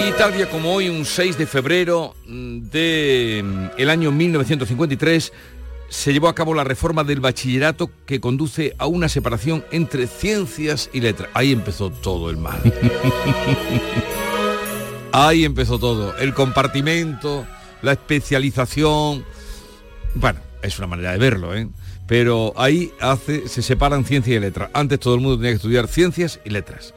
Y tal día como hoy, un 6 de febrero del mm, año 1953, se llevó a cabo la reforma del bachillerato que conduce a una separación entre ciencias y letras. Ahí empezó todo el mal. [LAUGHS] Ahí empezó todo. El compartimento, la especialización. Bueno, es una manera de verlo, ¿eh? Pero ahí hace, se separan ciencia y letras. Antes todo el mundo tenía que estudiar ciencias y letras.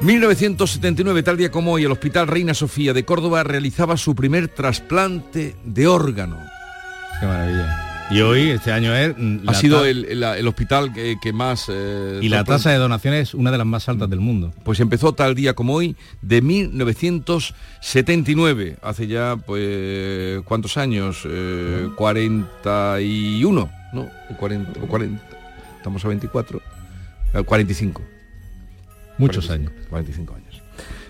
1979, tal día como hoy, el Hospital Reina Sofía de Córdoba realizaba su primer trasplante de órgano. Qué maravilla. Y hoy, este año es... Ha sido el, hospital que, más... Eh, y la tasa de donaciones es una de las más altas del mundo. Pues empezó tal día como hoy, de 1979. Hace ya, pues, ¿cuántos años? 41, eh, ¿no? 40, 40, estamos a 24. 45. Muchos años. 45 años.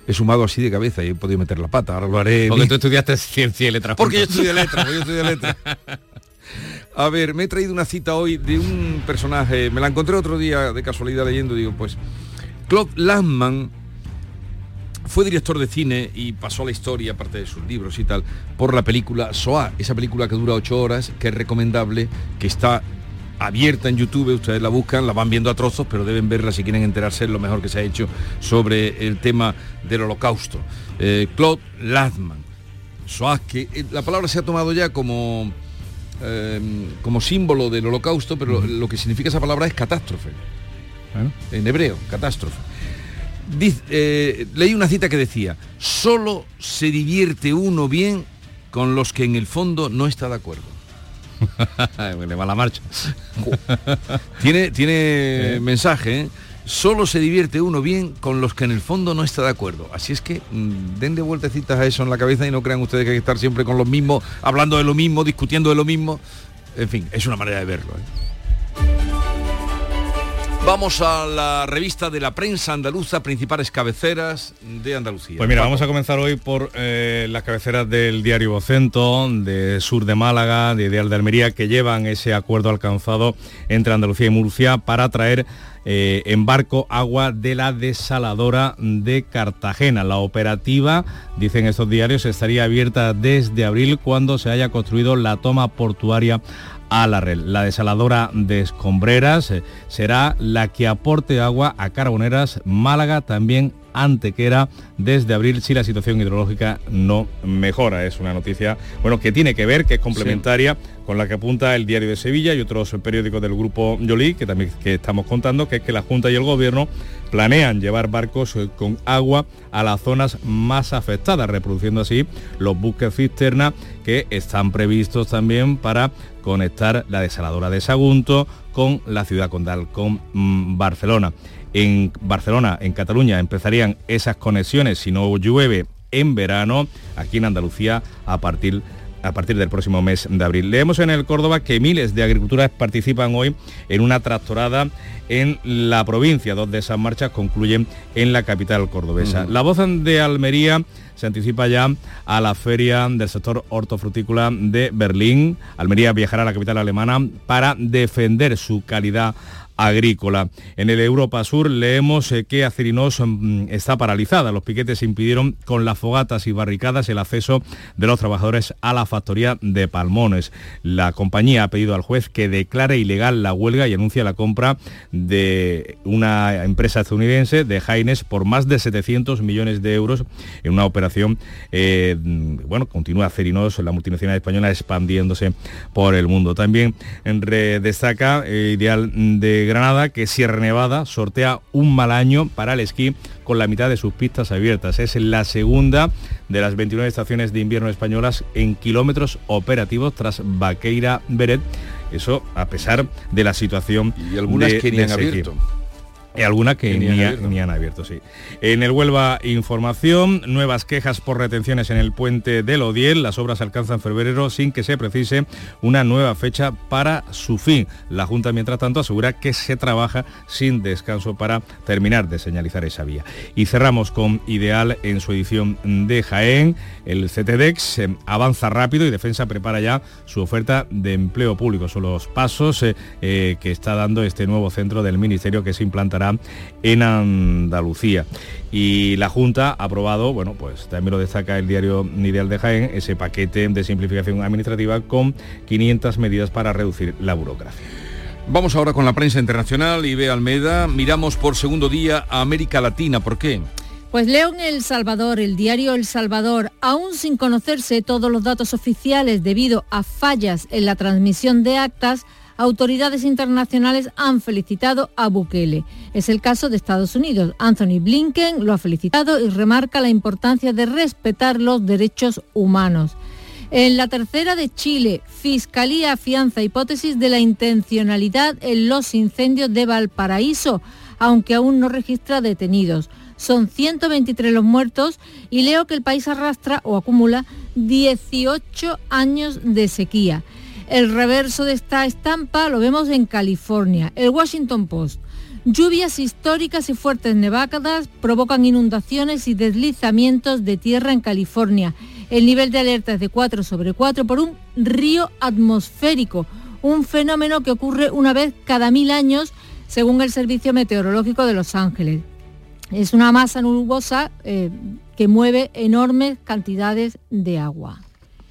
He sumado así de cabeza y he podido meter la pata. Ahora lo haré. Porque tú estudiaste ciencia y letras. Porque yo estudié letras, yo estudié letras. [LAUGHS] A ver, me he traído una cita hoy de un personaje, me la encontré otro día de casualidad leyendo, digo, pues, Claude Landman fue director de cine y pasó a la historia, aparte de sus libros y tal, por la película SOA, esa película que dura ocho horas, que es recomendable, que está abierta en YouTube, ustedes la buscan, la van viendo a trozos, pero deben verla si quieren enterarse lo mejor que se ha hecho sobre el tema del holocausto. Eh, Claude Lathman, que eh, la palabra se ha tomado ya como, eh, como símbolo del holocausto, pero lo que significa esa palabra es catástrofe. En hebreo, catástrofe. leí una cita que decía, solo se divierte uno bien con los que en el fondo no está de acuerdo. [LAUGHS] Le va la marcha. tiene tiene mensaje, ¿eh? Solo se divierte uno bien con los que en el fondo no está de acuerdo. Así es que mm, den de vueltecitas a eso en la cabeza y no crean ustedes que hay que estar siempre con los mismos, hablando de lo mismo, discutiendo de lo mismo. En fin, es una manera de verlo. ¿eh? Vamos a la revista de la prensa andaluza, principales cabeceras de Andalucía. Pues mira, vamos a comenzar hoy por eh, las cabeceras del diario Vocento, de Sur de Málaga, de Ideal de Almería, que llevan ese acuerdo alcanzado entre Andalucía y Murcia para traer eh, en barco agua de la desaladora de Cartagena. La operativa, dicen estos diarios, estaría abierta desde abril cuando se haya construido la toma portuaria a la red. La desaladora de Escombreras eh, será la que aporte agua a Carboneras, Málaga, también Antequera desde abril si la situación hidrológica no mejora. Es una noticia bueno, que tiene que ver, que es complementaria con la que apunta el Diario de Sevilla y otros periódicos del grupo Yolí, que también que estamos contando, que es que la Junta y el Gobierno planean llevar barcos eh, con agua a las zonas más afectadas, reproduciendo así los buques cisterna que están previstos también para conectar la desaladora de Sagunto con la ciudad condal, con mm, Barcelona. En Barcelona, en Cataluña, empezarían esas conexiones si no llueve en verano, aquí en Andalucía a partir a partir del próximo mes de abril. Leemos en el Córdoba que miles de agriculturas participan hoy en una tractorada en la provincia. Dos de esas marchas concluyen en la capital cordobesa. La voz de Almería se anticipa ya a la feria del sector hortofrutícola de Berlín. Almería viajará a la capital alemana para defender su calidad agrícola. En el Europa Sur leemos eh, que Acerinos mm, está paralizada. Los piquetes impidieron con las fogatas y barricadas el acceso de los trabajadores a la factoría de Palmones. La compañía ha pedido al juez que declare ilegal la huelga y anuncia la compra de una empresa estadounidense de Haines por más de 700 millones de euros en una operación, eh, bueno, continúa Acerinos, la multinacional española, expandiéndose por el mundo. También destaca eh, Ideal de Granada que Sierra Nevada sortea un mal año para el esquí con la mitad de sus pistas abiertas. Es la segunda de las 29 estaciones de invierno españolas en kilómetros operativos tras Vaqueira Beret. Eso a pesar de la situación y algunas que ni han abierto. Alguna que, ni, han abierto, sí. En el Huelva Información, nuevas quejas por retenciones en el puente del Odiel. Las obras alcanzan febrero sin que se precise una nueva fecha para su fin. La Junta, mientras tanto, asegura que se trabaja sin descanso para terminar de señalizar esa vía. Y cerramos con Ideal en su edición de Jaén. El CTDEX eh, avanza rápido y Defensa prepara ya su oferta de empleo público. Son los pasos eh, eh, que está dando este nuevo centro del Ministerio que se implantará en Andalucía. Y la Junta ha aprobado, bueno, pues también lo destaca el diario Ideal de Jaén, ese paquete de simplificación administrativa con 500 medidas para reducir la burocracia. Vamos ahora con la prensa internacional ve Almeida. Miramos por segundo día a América Latina. ¿Por qué? Pues leo en El Salvador, el diario El Salvador, aún sin conocerse todos los datos oficiales debido a fallas en la transmisión de actas, autoridades internacionales han felicitado a Bukele. Es el caso de Estados Unidos. Anthony Blinken lo ha felicitado y remarca la importancia de respetar los derechos humanos. En la tercera de Chile, Fiscalía afianza hipótesis de la intencionalidad en los incendios de Valparaíso, aunque aún no registra detenidos. Son 123 los muertos y leo que el país arrastra o acumula 18 años de sequía. El reverso de esta estampa lo vemos en California. El Washington Post. Lluvias históricas y fuertes nevadas provocan inundaciones y deslizamientos de tierra en California. El nivel de alerta es de 4 sobre 4 por un río atmosférico, un fenómeno que ocurre una vez cada mil años, según el Servicio Meteorológico de Los Ángeles. Es una masa nubosa eh, que mueve enormes cantidades de agua.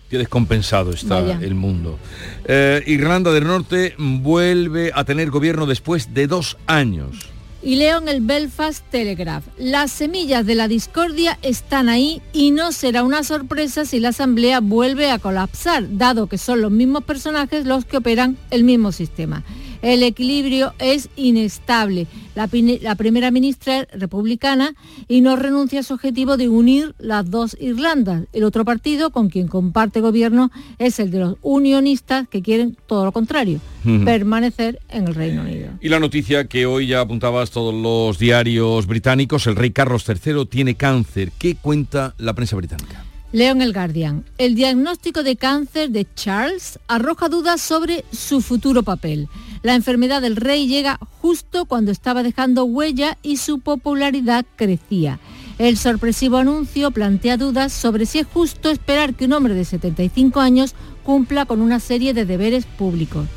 Qué descompensado está el mundo. Eh, Irlanda del Norte vuelve a tener gobierno después de dos años. Y leo en el Belfast Telegraph, las semillas de la discordia están ahí y no será una sorpresa si la Asamblea vuelve a colapsar, dado que son los mismos personajes los que operan el mismo sistema el equilibrio es inestable. La, primera ministra republicana y no renuncia a su objetivo de unir las dos Irlandas. El otro partido con quien comparte gobierno es el de los unionistas que quieren todo lo contrario, permanecer en el Reino Unido. Y la noticia que hoy ya apuntabas todos los diarios británicos, el rey Carlos III tiene cáncer. ¿Qué cuenta la prensa británica? Leo en el Guardian. El diagnóstico de cáncer de Charles arroja dudas sobre su futuro papel. La enfermedad del rey llega justo cuando estaba dejando huella y su popularidad crecía. El sorpresivo anuncio plantea dudas sobre si es justo esperar que un hombre de 75 años cumpla con una serie de deberes públicos.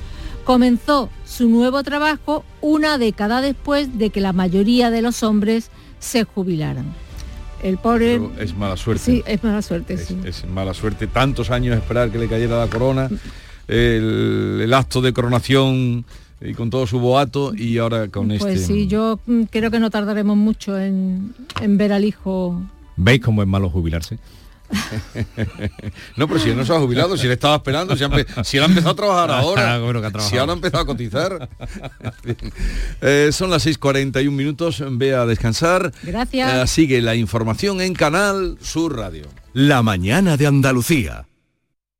Comenzó su nuevo trabajo una década después de que la mayoría de los hombres se jubilaran. El pobre... es mala suerte. Sí, es mala suerte. es mala suerte. Tantos años esperar que le cayera la corona el, acto de coronación y con todo su boato y ahora con pues este... Pues sí, yo mm, creo que no tardaremos mucho en, ver al hijo. ¿Veis cómo es malo jubilarse? [LAUGHS] no, pero si él no se ha jubilado, si le estaba esperando, si, ha, empezado a trabajar ahora, si ahora ha empezado a cotizar. [LAUGHS] Eh, son las 6.41 minutos, ve a descansar. Gracias. Eh, sigue la información en Canal Sur Radio. La mañana de Andalucía.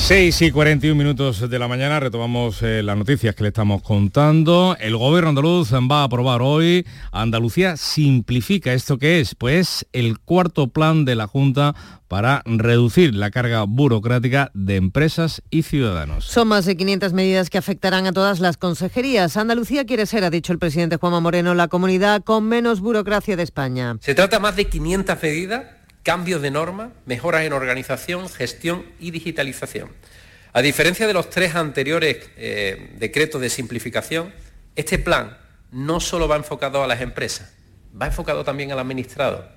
6 y 41 minutos de la mañana retomamos eh, las noticias que le estamos contando. El gobierno andaluz va a aprobar hoy Andalucía simplifica esto que es, pues el cuarto plan de la Junta para reducir la carga burocrática de empresas y ciudadanos. Son más de 500 medidas que afectarán a todas las consejerías. Andalucía quiere ser, ha dicho el presidente Juanma Moreno, la comunidad con menos burocracia de España. Se trata más de 500 medidas cambios de norma, mejoras en organización, gestión y digitalización. A diferencia de los tres anteriores eh, decretos de simplificación, este plan no solo va enfocado a las empresas, va enfocado también al administrado.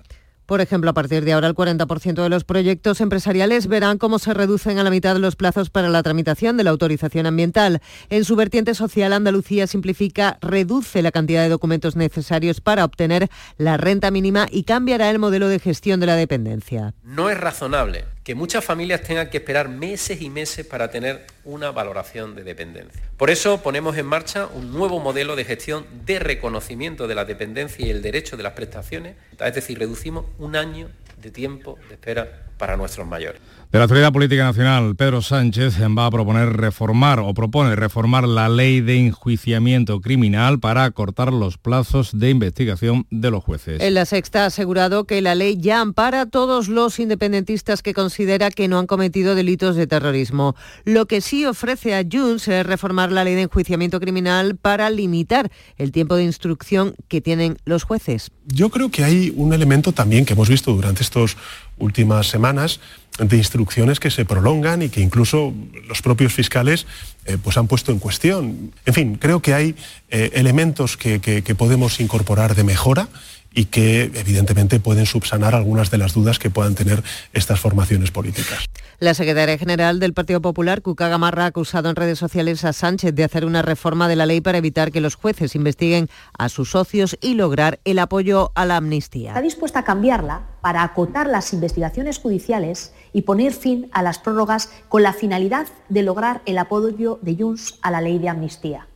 Por ejemplo, a partir de ahora el 40% de los proyectos empresariales verán cómo se reducen a la mitad los plazos para la tramitación de la autorización ambiental. En su vertiente social, Andalucía simplifica, reduce la cantidad de documentos necesarios para obtener la renta mínima y cambiará el modelo de gestión de la dependencia. No es razonable que muchas familias tengan que esperar meses y meses para tener una valoración de dependencia. Por eso ponemos en marcha un nuevo modelo de gestión de reconocimiento de la dependencia y el derecho de las prestaciones, es decir, reducimos un año de tiempo de espera para nuestros mayores. De la Autoridad Política Nacional, Pedro Sánchez va a proponer reformar o propone reformar la ley de enjuiciamiento criminal para acortar los plazos de investigación de los jueces. En la sexta ha asegurado que la ley ya ampara a todos los independentistas que considera que no han cometido delitos de terrorismo. Lo que sí ofrece a Junts es reformar la ley de enjuiciamiento criminal para limitar el tiempo de instrucción que tienen los jueces. Yo creo que hay un elemento también que hemos visto durante estas últimas semanas de instrucciones que se prolongan y que incluso los propios fiscales eh, pues han puesto en cuestión. En fin, creo que hay eh, elementos que podemos incorporar de mejora y que evidentemente pueden subsanar algunas de las dudas que puedan tener estas formaciones políticas. La secretaria general del Partido Popular, Cuca Gamarra, ha acusado en redes sociales a Sánchez de hacer una reforma de la ley para evitar que los jueces investiguen a sus socios y lograr el apoyo a la amnistía. Está dispuesta a cambiarla para acotar las investigaciones judiciales y poner fin a las prórrogas con la finalidad de lograr el apoyo de Junts a la ley de amnistía.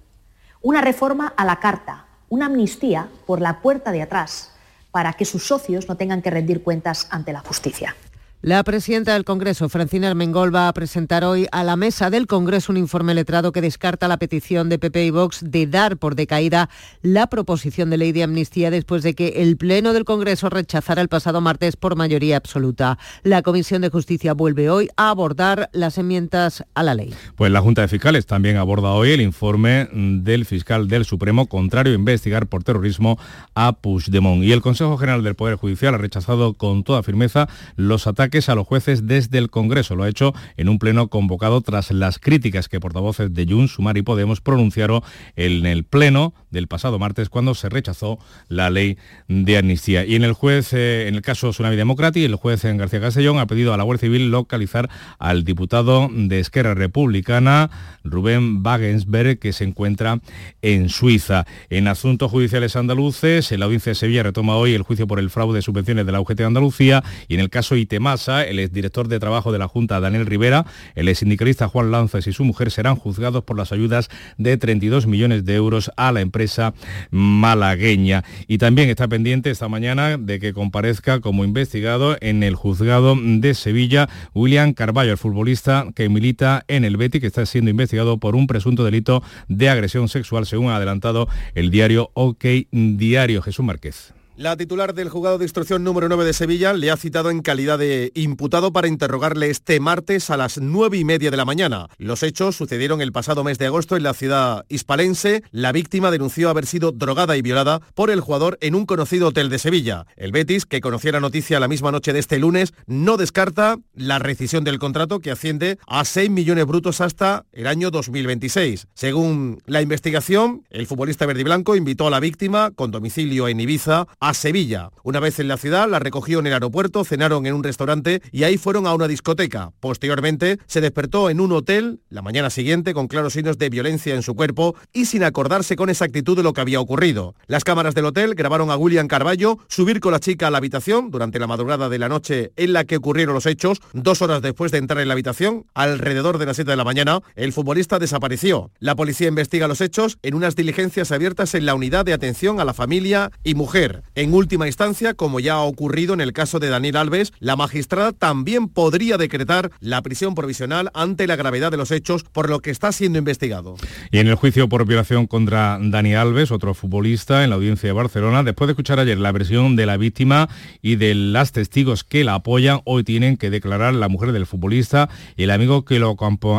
Una reforma a la carta, una amnistía por la puerta de atrás para que sus socios no tengan que rendir cuentas ante la justicia. La presidenta del Congreso, Francina Armengol, va a presentar hoy a la mesa del Congreso un informe letrado que descarta la petición de PP y Vox de dar por decaída la proposición de ley de amnistía después de que el Pleno del Congreso rechazara el pasado martes por mayoría absoluta. La Comisión de Justicia vuelve hoy a abordar las enmiendas a la ley. Pues la Junta de Fiscales también aborda hoy el informe del fiscal del Supremo contrario a investigar por terrorismo a Puigdemont. Y el Consejo General del Poder Judicial ha rechazado con toda firmeza los ataques a los jueces desde el Congreso. Lo ha hecho en un pleno convocado tras las críticas que portavoces de Junts, Sumar y Podemos pronunciaron en el pleno del pasado martes cuando se rechazó la ley de amnistía. Y en el juez, eh, en el caso Tsunami Democrati, el juez García Castellón ha pedido a la Guardia Civil localizar al diputado de Esquerra Republicana, Rubén Wagensberg, que se encuentra en Suiza. En asuntos judiciales andaluces, la audiencia de Sevilla retoma hoy el juicio por el fraude de subvenciones de la UGT de Andalucía y en el caso El exdirector de trabajo de la Junta, Daniel Rivera, el sindicalista Juan Lanzas y su mujer serán juzgados por las ayudas de 32 millones de euros a la empresa malagueña. Y también está pendiente esta mañana de que comparezca como investigado en el juzgado de Sevilla William Carballo, el futbolista que milita en el Betty, que está siendo investigado por un presunto delito de agresión sexual, según ha adelantado el diario OK Diario Jesús Márquez. La titular del juzgado de instrucción número 9 de Sevilla le ha citado en calidad de imputado para interrogarle este martes a las 9 y media de la mañana. Los hechos sucedieron el pasado mes de agosto en la ciudad hispalense. La víctima denunció haber sido drogada y violada por el jugador en un conocido hotel de Sevilla. El Betis, que conocía la noticia la misma noche de este lunes, no descarta la rescisión del contrato que asciende a 6 millones brutos hasta el año 2026. Según la investigación, el futbolista verde y blanco invitó a la víctima con domicilio en Ibiza Sevilla. Una vez en la ciudad, la recogió en el aeropuerto, cenaron en un restaurante y ahí fueron a una discoteca. Posteriormente, se despertó en un hotel la mañana siguiente con claros signos de violencia en su cuerpo y sin acordarse con exactitud de lo que había ocurrido. Las cámaras del hotel grabaron a William Carballo subir con la chica a la habitación durante la madrugada de la noche en la que ocurrieron los hechos. Dos horas después de entrar en la habitación, alrededor de las 7 de la mañana, el futbolista desapareció. La policía investiga los hechos en unas diligencias abiertas en la unidad de atención a la familia y mujer. En última instancia, como ya ha ocurrido en el caso de Daniel Alves, la magistrada también podría decretar la prisión provisional ante la gravedad de los hechos por lo que está siendo investigado. Y en el juicio por violación contra Dani Alves, otro futbolista, en la audiencia de Barcelona, después de escuchar ayer la versión de la víctima y de las testigos que la apoyan, hoy tienen que declarar la mujer del futbolista y el amigo que lo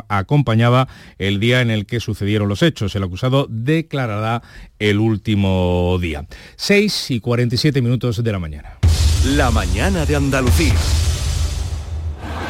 acompañaba el día en el que sucedieron los hechos. El acusado declarará el último día. 6 y 47 minutos de la mañana. La mañana de Andalucía.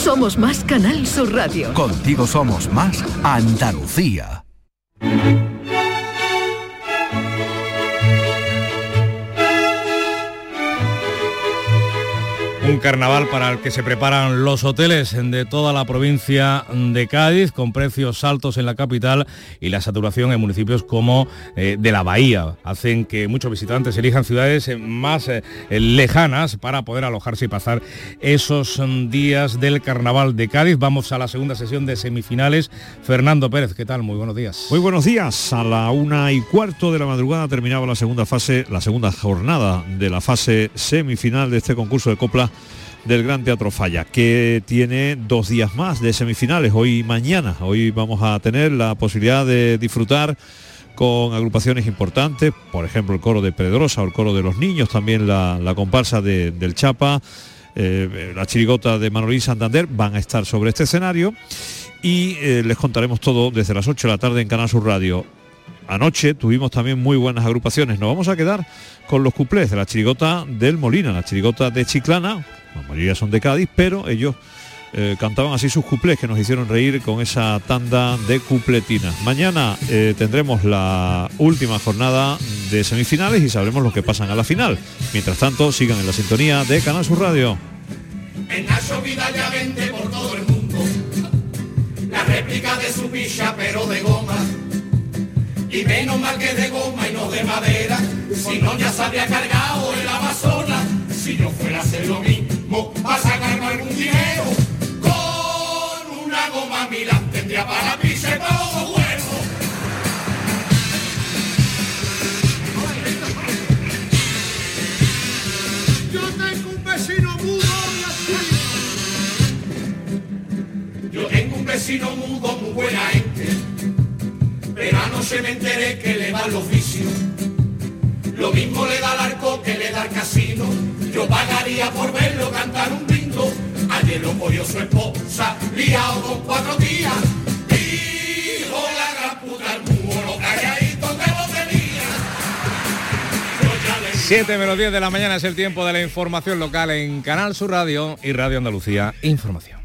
somos más Canal Sur Radio. Contigo somos más Andalucía. Carnaval para el que se preparan los hoteles de toda la provincia de Cádiz, con precios altos en la capital y la saturación en municipios como eh, de la Bahía. Hacen que muchos visitantes elijan ciudades eh, más eh, lejanas para poder alojarse y pasar esos mm, días del carnaval de Cádiz. Vamos a la segunda sesión de semifinales. Fernando Pérez, ¿qué tal? Muy buenos días. Muy buenos días. A la una y cuarto de la madrugada terminaba la segunda fase, la segunda jornada de la fase semifinal de este concurso de copla del Gran Teatro Falla, que tiene dos días más de semifinales, hoy y mañana. Hoy vamos a tener la posibilidad de disfrutar con agrupaciones importantes, por ejemplo el coro de Pedrosa o el coro de los niños, también la, comparsa del Chapa, eh, la chirigota de Manolín Santander, van a estar sobre este escenario y eh, les contaremos todo desde las 8 de la tarde en Canal Sur Radio. Anoche tuvimos también muy buenas agrupaciones. Nos vamos a quedar con los cuplés de la chirigota del Molina, la chirigota de Chiclana, la mayoría son de Cádiz, pero ellos eh, cantaban así sus cuplés que nos hicieron reír con esa tanda de cupletinas. Mañana eh, tendremos la última jornada de semifinales y sabremos lo que pasan a la final. Mientras tanto, sigan en la sintonía de Canal Sur Radio. En Nacho Vidal ya vende por todo el mundo la réplica de su picha pero de goma. Y menos mal que de goma y no de madera, si no ya se habría cargado en la Amazona. Si yo fuera a hacer lo mismo, a sacarme algún dinero, con una goma Milán tendría para piche todo huevo. Yo tengo un vecino mudo y. Yo tengo un vecino mudo, muy buena gente. Pero anoche me enteré que le van los vicios. Lo mismo le da al arco que le da al casino. Yo pagaría por verlo cantar un bingo. Ayer lo cogió su esposa, liado con cuatro días. Hijo la gran puta, el mudo, lo calladito que lo tenía. Yo ya le 7 menos 10 de la mañana es el tiempo de la información local en Canal Sur Radio y Radio Andalucía Información.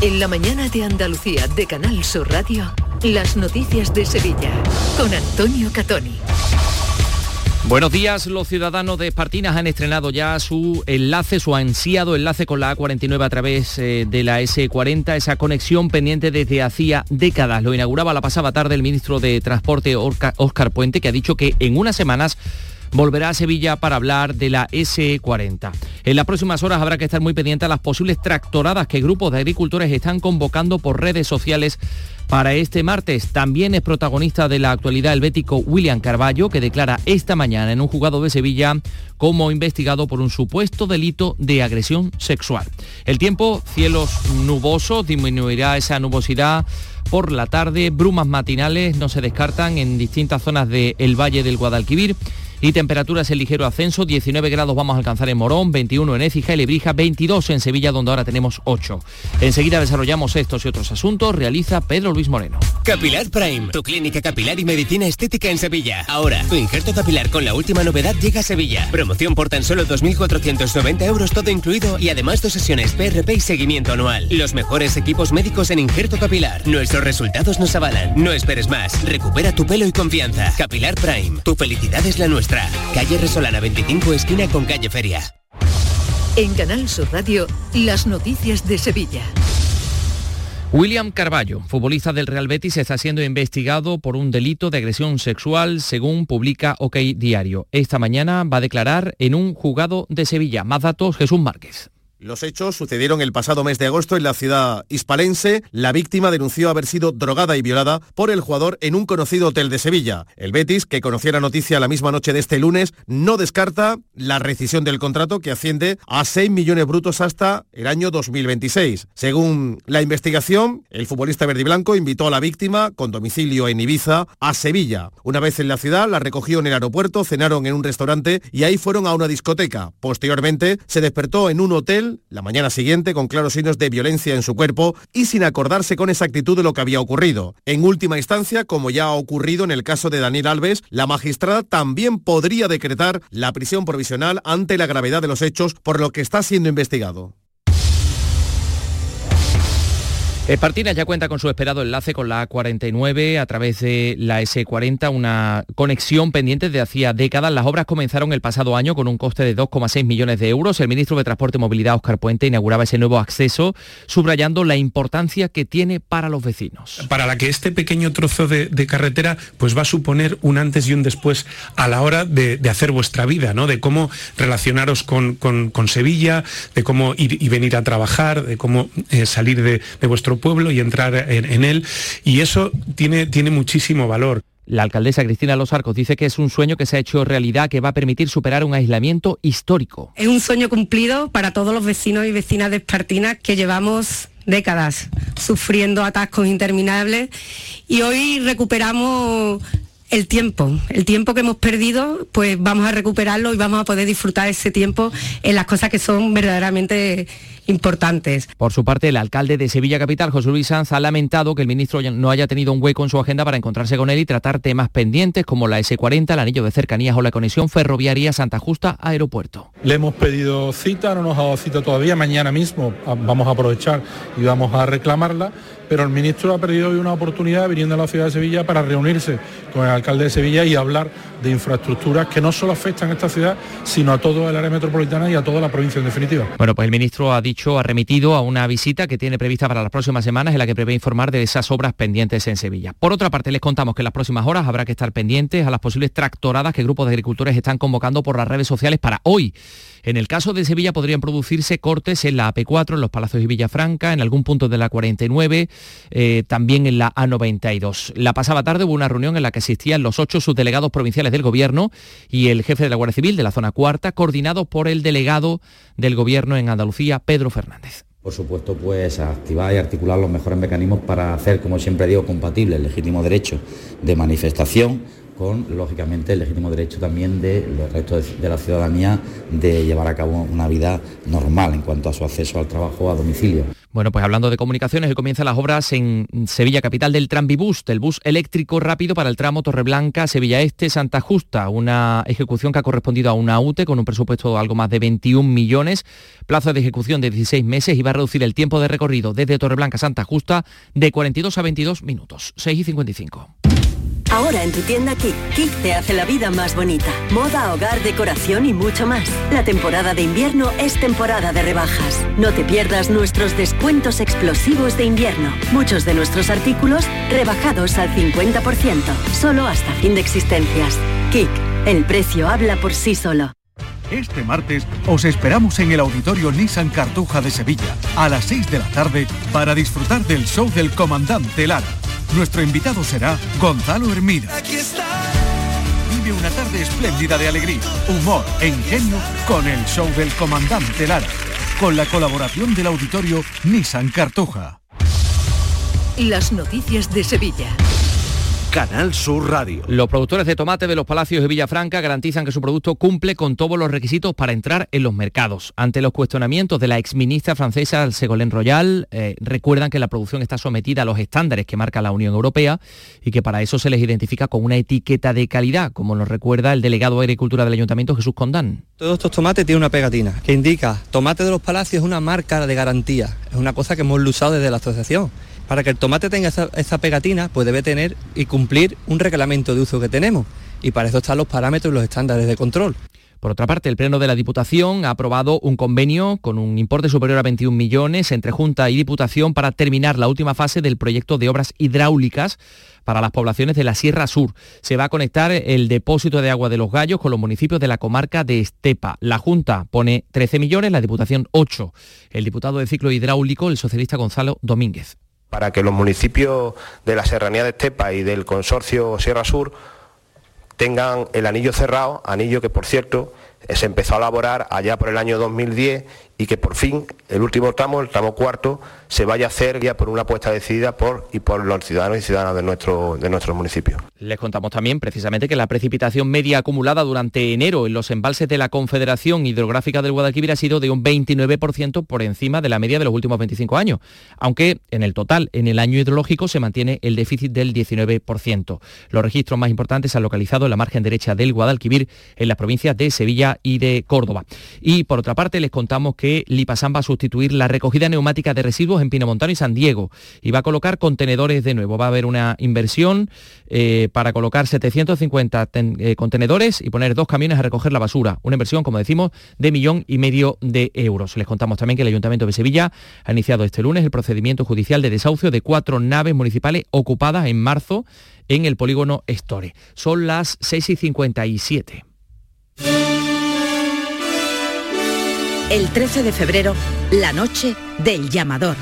En la mañana de Andalucía de Canal Sur Radio, las noticias de Sevilla con Antonio Catoni. Buenos días, los ciudadanos de Espartinas han estrenado ya su enlace, su ansiado enlace con la A49 a través eh, de la S40, esa conexión pendiente desde hacía décadas. Lo inauguraba la pasada tarde el ministro de Transporte Óscar Puente, que ha dicho que en unas semanas volverá a Sevilla para hablar de la S40. En las próximas horas habrá que estar muy pendiente a las posibles tractoradas que grupos de agricultores están convocando por redes sociales para este martes. También es protagonista de la actualidad el bético William Carballo, que declara esta mañana en un juzgado de Sevilla como investigado por un supuesto delito de agresión sexual. El tiempo, cielos nubosos, disminuirá esa nubosidad por la tarde, brumas matinales no se descartan en distintas zonas del Valle del Guadalquivir y temperaturas en ligero ascenso, 19 grados vamos a alcanzar en Morón, 21 en Écija y Lebrija, 22 en Sevilla donde ahora tenemos 8. Enseguida desarrollamos estos y otros asuntos, realiza Pedro Luis Moreno. Capilar Prime, tu clínica capilar y medicina estética en Sevilla. Ahora, tu injerto capilar con la última novedad llega a Sevilla. Promoción por tan solo 2.490 euros todo incluido y además dos sesiones PRP y seguimiento anual. Los mejores equipos médicos en injerto capilar. Nuestros resultados nos avalan. No esperes más. Recupera tu pelo y confianza. Capilar Prime, tu felicidad es la nuestra. Calle Resolana 25, esquina con calle Feria. En Canal Sur Radio, las noticias de Sevilla. William Carballo, futbolista del Real Betis, está siendo investigado por un delito de agresión sexual, según publica OK Diario. Esta mañana va a declarar en un juzgado de Sevilla. Más datos, Jesús Márquez. Los hechos sucedieron el pasado mes de agosto en la ciudad hispalense. La víctima denunció haber sido drogada y violada por el jugador en un conocido hotel de Sevilla. El Betis, que conocía la noticia la misma noche de este lunes, no descarta la rescisión del contrato que asciende a 6 millones brutos hasta el año 2026. Según la investigación, el futbolista verdiblanco invitó a la víctima, con domicilio en Ibiza, a Sevilla. Una vez en la ciudad, la recogió en el aeropuerto, cenaron en un restaurante y ahí fueron a una discoteca. Posteriormente, se despertó en un hotel la mañana siguiente con claros signos de violencia en su cuerpo y sin acordarse con exactitud de lo que había ocurrido. En última instancia, como ya ha ocurrido en el caso de Daniel Alves, la magistrada también podría decretar la prisión provisional ante la gravedad de los hechos por lo que está siendo investigado. Espartinas ya cuenta con su esperado enlace con la A49 a través de la S40, una conexión pendiente de hacía décadas. Las obras comenzaron el pasado año con un coste de 2,6 millones de euros. El ministro de Transporte y Movilidad, Óscar Puente, inauguraba ese nuevo acceso, subrayando la importancia que tiene para los vecinos. Para la que este pequeño trozo de, carretera pues va a suponer un antes y un después a la hora de, hacer vuestra vida, ¿no? de cómo relacionaros con, con, con Sevilla, de cómo ir y venir a trabajar, de cómo eh, salir de, de vuestro pueblo y entrar en, en, él y eso tiene, tiene muchísimo valor. La alcaldesa Cristina Los Arcos dice que es un sueño que se ha hecho realidad que va a permitir superar un aislamiento histórico. Es un sueño cumplido para todos los vecinos y vecinas de Espartina que llevamos décadas sufriendo atascos interminables y hoy recuperamos el tiempo, el tiempo que hemos perdido, pues vamos a recuperarlo y vamos a poder disfrutar ese tiempo en las cosas que son verdaderamente importantes. Por su parte, el alcalde de Sevilla Capital, José Luis Sanz, ha lamentado que el ministro no haya tenido un hueco en su agenda para encontrarse con él y tratar temas pendientes como la S40, el anillo de cercanías o la conexión ferroviaria Santa Justa Aeropuerto. Le hemos pedido cita, no nos ha dado cita todavía, mañana mismo vamos a aprovechar y vamos a reclamarla pero el ministro ha perdido hoy una oportunidad viniendo a la ciudad de Sevilla para reunirse con el alcalde de Sevilla y hablar de infraestructuras que no solo afectan a esta ciudad, sino a todo el área metropolitana y a toda la provincia en definitiva. Bueno, pues el ministro ha dicho, ha remitido a una visita que tiene prevista para las próximas semanas en la que prevé informar de esas obras pendientes en Sevilla. Por otra parte, les contamos que en las próximas horas habrá que estar pendientes a las posibles tractoradas que grupos de agricultores están convocando por las redes sociales para hoy. En el caso de Sevilla podrían producirse cortes en la AP4, en los Palacios y Villafranca, en algún punto de la 49, eh, también en la A92. La pasada tarde hubo una reunión en la que asistían los ocho subdelegados provinciales del Gobierno y el jefe de la Guardia Civil de la zona cuarta, coordinado por el delegado del Gobierno en Andalucía, Pedro Fernández por supuesto, pues activar y articular los mejores mecanismos para hacer, como siempre digo, compatible el legítimo derecho de manifestación con, lógicamente, el legítimo derecho también de los restos de, la ciudadanía de llevar a cabo una vida normal en cuanto a su acceso al trabajo a domicilio. Bueno, pues hablando de comunicaciones, hoy comienzan las obras en Sevilla Capital del Tranvibus, del bus eléctrico rápido para el tramo Torreblanca, Sevilla Este, Santa Justa, una ejecución que ha correspondido a una UTE con un presupuesto de algo más de 21 millones, plazo de ejecución de 16 meses y va a reducir el tiempo de recorrido desde Torreblanca a Santa Justa de 42 a 22 minutos, 6 y 55. Ahora en tu tienda Kik. Kik te hace la vida más bonita. Moda, hogar, decoración y mucho más. La temporada de invierno es temporada de rebajas. No te pierdas nuestros descuentos explosivos de invierno. Muchos de nuestros artículos rebajados al 50%. Solo hasta fin de existencias. Kik. El precio habla por sí solo. Este martes os esperamos en el Auditorio Nissan Cartuja de Sevilla a las 6 de la tarde para disfrutar del show del comandante Lara nuestro invitado será Gonzalo Hermida. Vive una tarde espléndida de alegría, humor e ingenio con el show del comandante Lara, con la colaboración del auditorio Nissan Cartuja. Las noticias de Sevilla. Canal Sur Radio. Los productores de tomate de los Palacios de Villafranca garantizan que su producto cumple con todos los requisitos para entrar en los mercados. Ante los cuestionamientos de la exministra francesa Ségolène Royal, eh, recuerdan que la producción está sometida a los estándares que marca la Unión Europea y que para eso se les identifica con una etiqueta de calidad, como nos recuerda el delegado de Agricultura del Ayuntamiento Jesús Condán. Todos estos tomates tienen una pegatina que indica tomate de los Palacios es una marca de garantía. Es una cosa que hemos usado desde la asociación para que el tomate tenga esa, pegatina, pues debe tener y cumplir un reglamento de uso que tenemos. Y para eso están los parámetros y los estándares de control. Por otra parte, el Pleno de la Diputación ha aprobado un convenio con un importe superior a 21 millones entre Junta y Diputación para terminar la última fase del proyecto de obras hidráulicas para las poblaciones de la Sierra Sur. Se va a conectar el depósito de agua de los gallos con los municipios de la comarca de Estepa. La Junta pone 13 millones, la Diputación 8. El diputado de ciclo hidráulico, el socialista Gonzalo Domínguez para que los municipios de la Serranía de Estepa y del consorcio Sierra Sur tengan el anillo cerrado, anillo que por cierto se empezó a elaborar allá por el año 2010 y que por fin el último tramo, el tramo cuarto, se vaya a hacer ya por una apuesta decidida por y por los ciudadanos y ciudadanas de nuestro, de nuestro municipio. Les contamos también precisamente que la precipitación media acumulada durante enero en los embalses de la Confederación Hidrográfica del Guadalquivir ha sido de un 29% por encima de la media de los últimos 25 años, aunque en el total, en el año hidrológico, se mantiene el déficit del 19%. Los registros más importantes se han localizado en la margen derecha del Guadalquivir, en las provincias de Sevilla y de Córdoba. Y por otra parte, les contamos que que Lipasán va a sustituir la recogida neumática de residuos en Pinomontano y San Diego y va a colocar contenedores de nuevo. Va a haber una inversión eh, para colocar 750 eh, contenedores y poner dos camiones a recoger la basura. Una inversión, como decimos, de millón y medio de euros. Les contamos también que el Ayuntamiento de Sevilla ha iniciado este lunes el procedimiento judicial de desahucio de cuatro naves municipales ocupadas en marzo en el polígono Store. Son las 6 y 57. El 13 de febrero, la noche del llamador.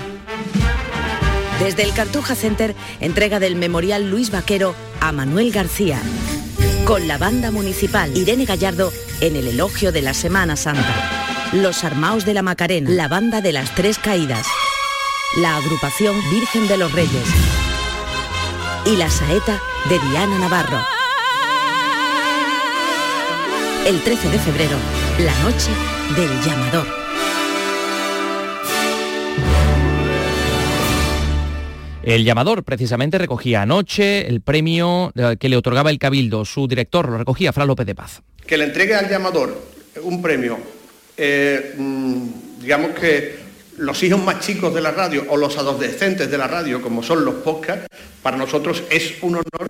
Desde el Cartuja Center, entrega del Memorial Luis Vaquero a Manuel García. Con la banda municipal Irene Gallardo en el elogio de la Semana Santa. Los Armaos de la Macarena, la banda de las Tres Caídas. La agrupación Virgen de los Reyes. Y la saeta de Diana Navarro. El 13 de febrero, la noche del llamador. El llamador precisamente recogía anoche el premio eh, que le otorgaba el Cabildo. Su director lo recogía, Fran López de Paz. Que le entregue al llamador un premio, eh, mm, digamos que los hijos más chicos de la radio o los adolescentes de la radio, como son los podcasts, para nosotros es un honor.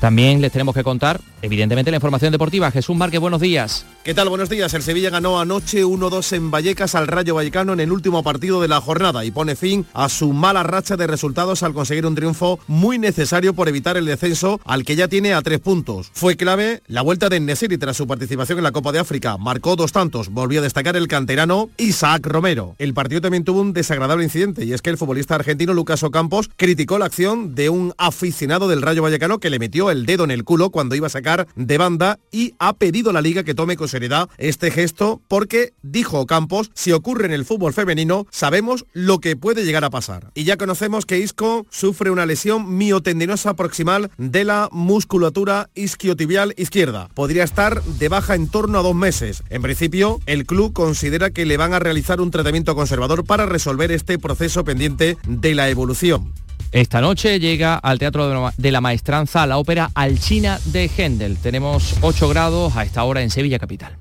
También les tenemos que contar, evidentemente, la información deportiva. Jesús Márquez, buenos días. ¿Qué tal? Buenos días. El Sevilla ganó anoche 1-2 en Vallecas al Rayo Vallecano en el último partido de la jornada y pone fin a su mala racha de resultados al conseguir un triunfo muy necesario por evitar el descenso al que ya tiene a tres puntos. Fue clave la vuelta de Nesiri tras su participación en la Copa de África. Marcó dos tantos. Volvió a destacar el canterano Isaac Romero. El partido también tuvo un desagradable incidente y es que el futbolista argentino Lucas Ocampos criticó la acción de un aficionado del Rayo Vallecano que le metió el dedo en el culo cuando iba a sacar de banda y ha pedido a la liga que tome con seriedad este gesto porque, dijo Campos, si ocurre en el fútbol femenino, sabemos lo que puede llegar a pasar. Y ya conocemos que Isco sufre una lesión miotendinosa proximal de la musculatura isquiotibial izquierda. Podría estar de baja en torno a dos meses. En principio, el club considera que le van a realizar un tratamiento conservador para resolver este proceso pendiente de la evolución. Esta noche llega al Teatro de la Maestranza la ópera Alchina de Händel. Tenemos 8 grados a esta hora en Sevilla Capital.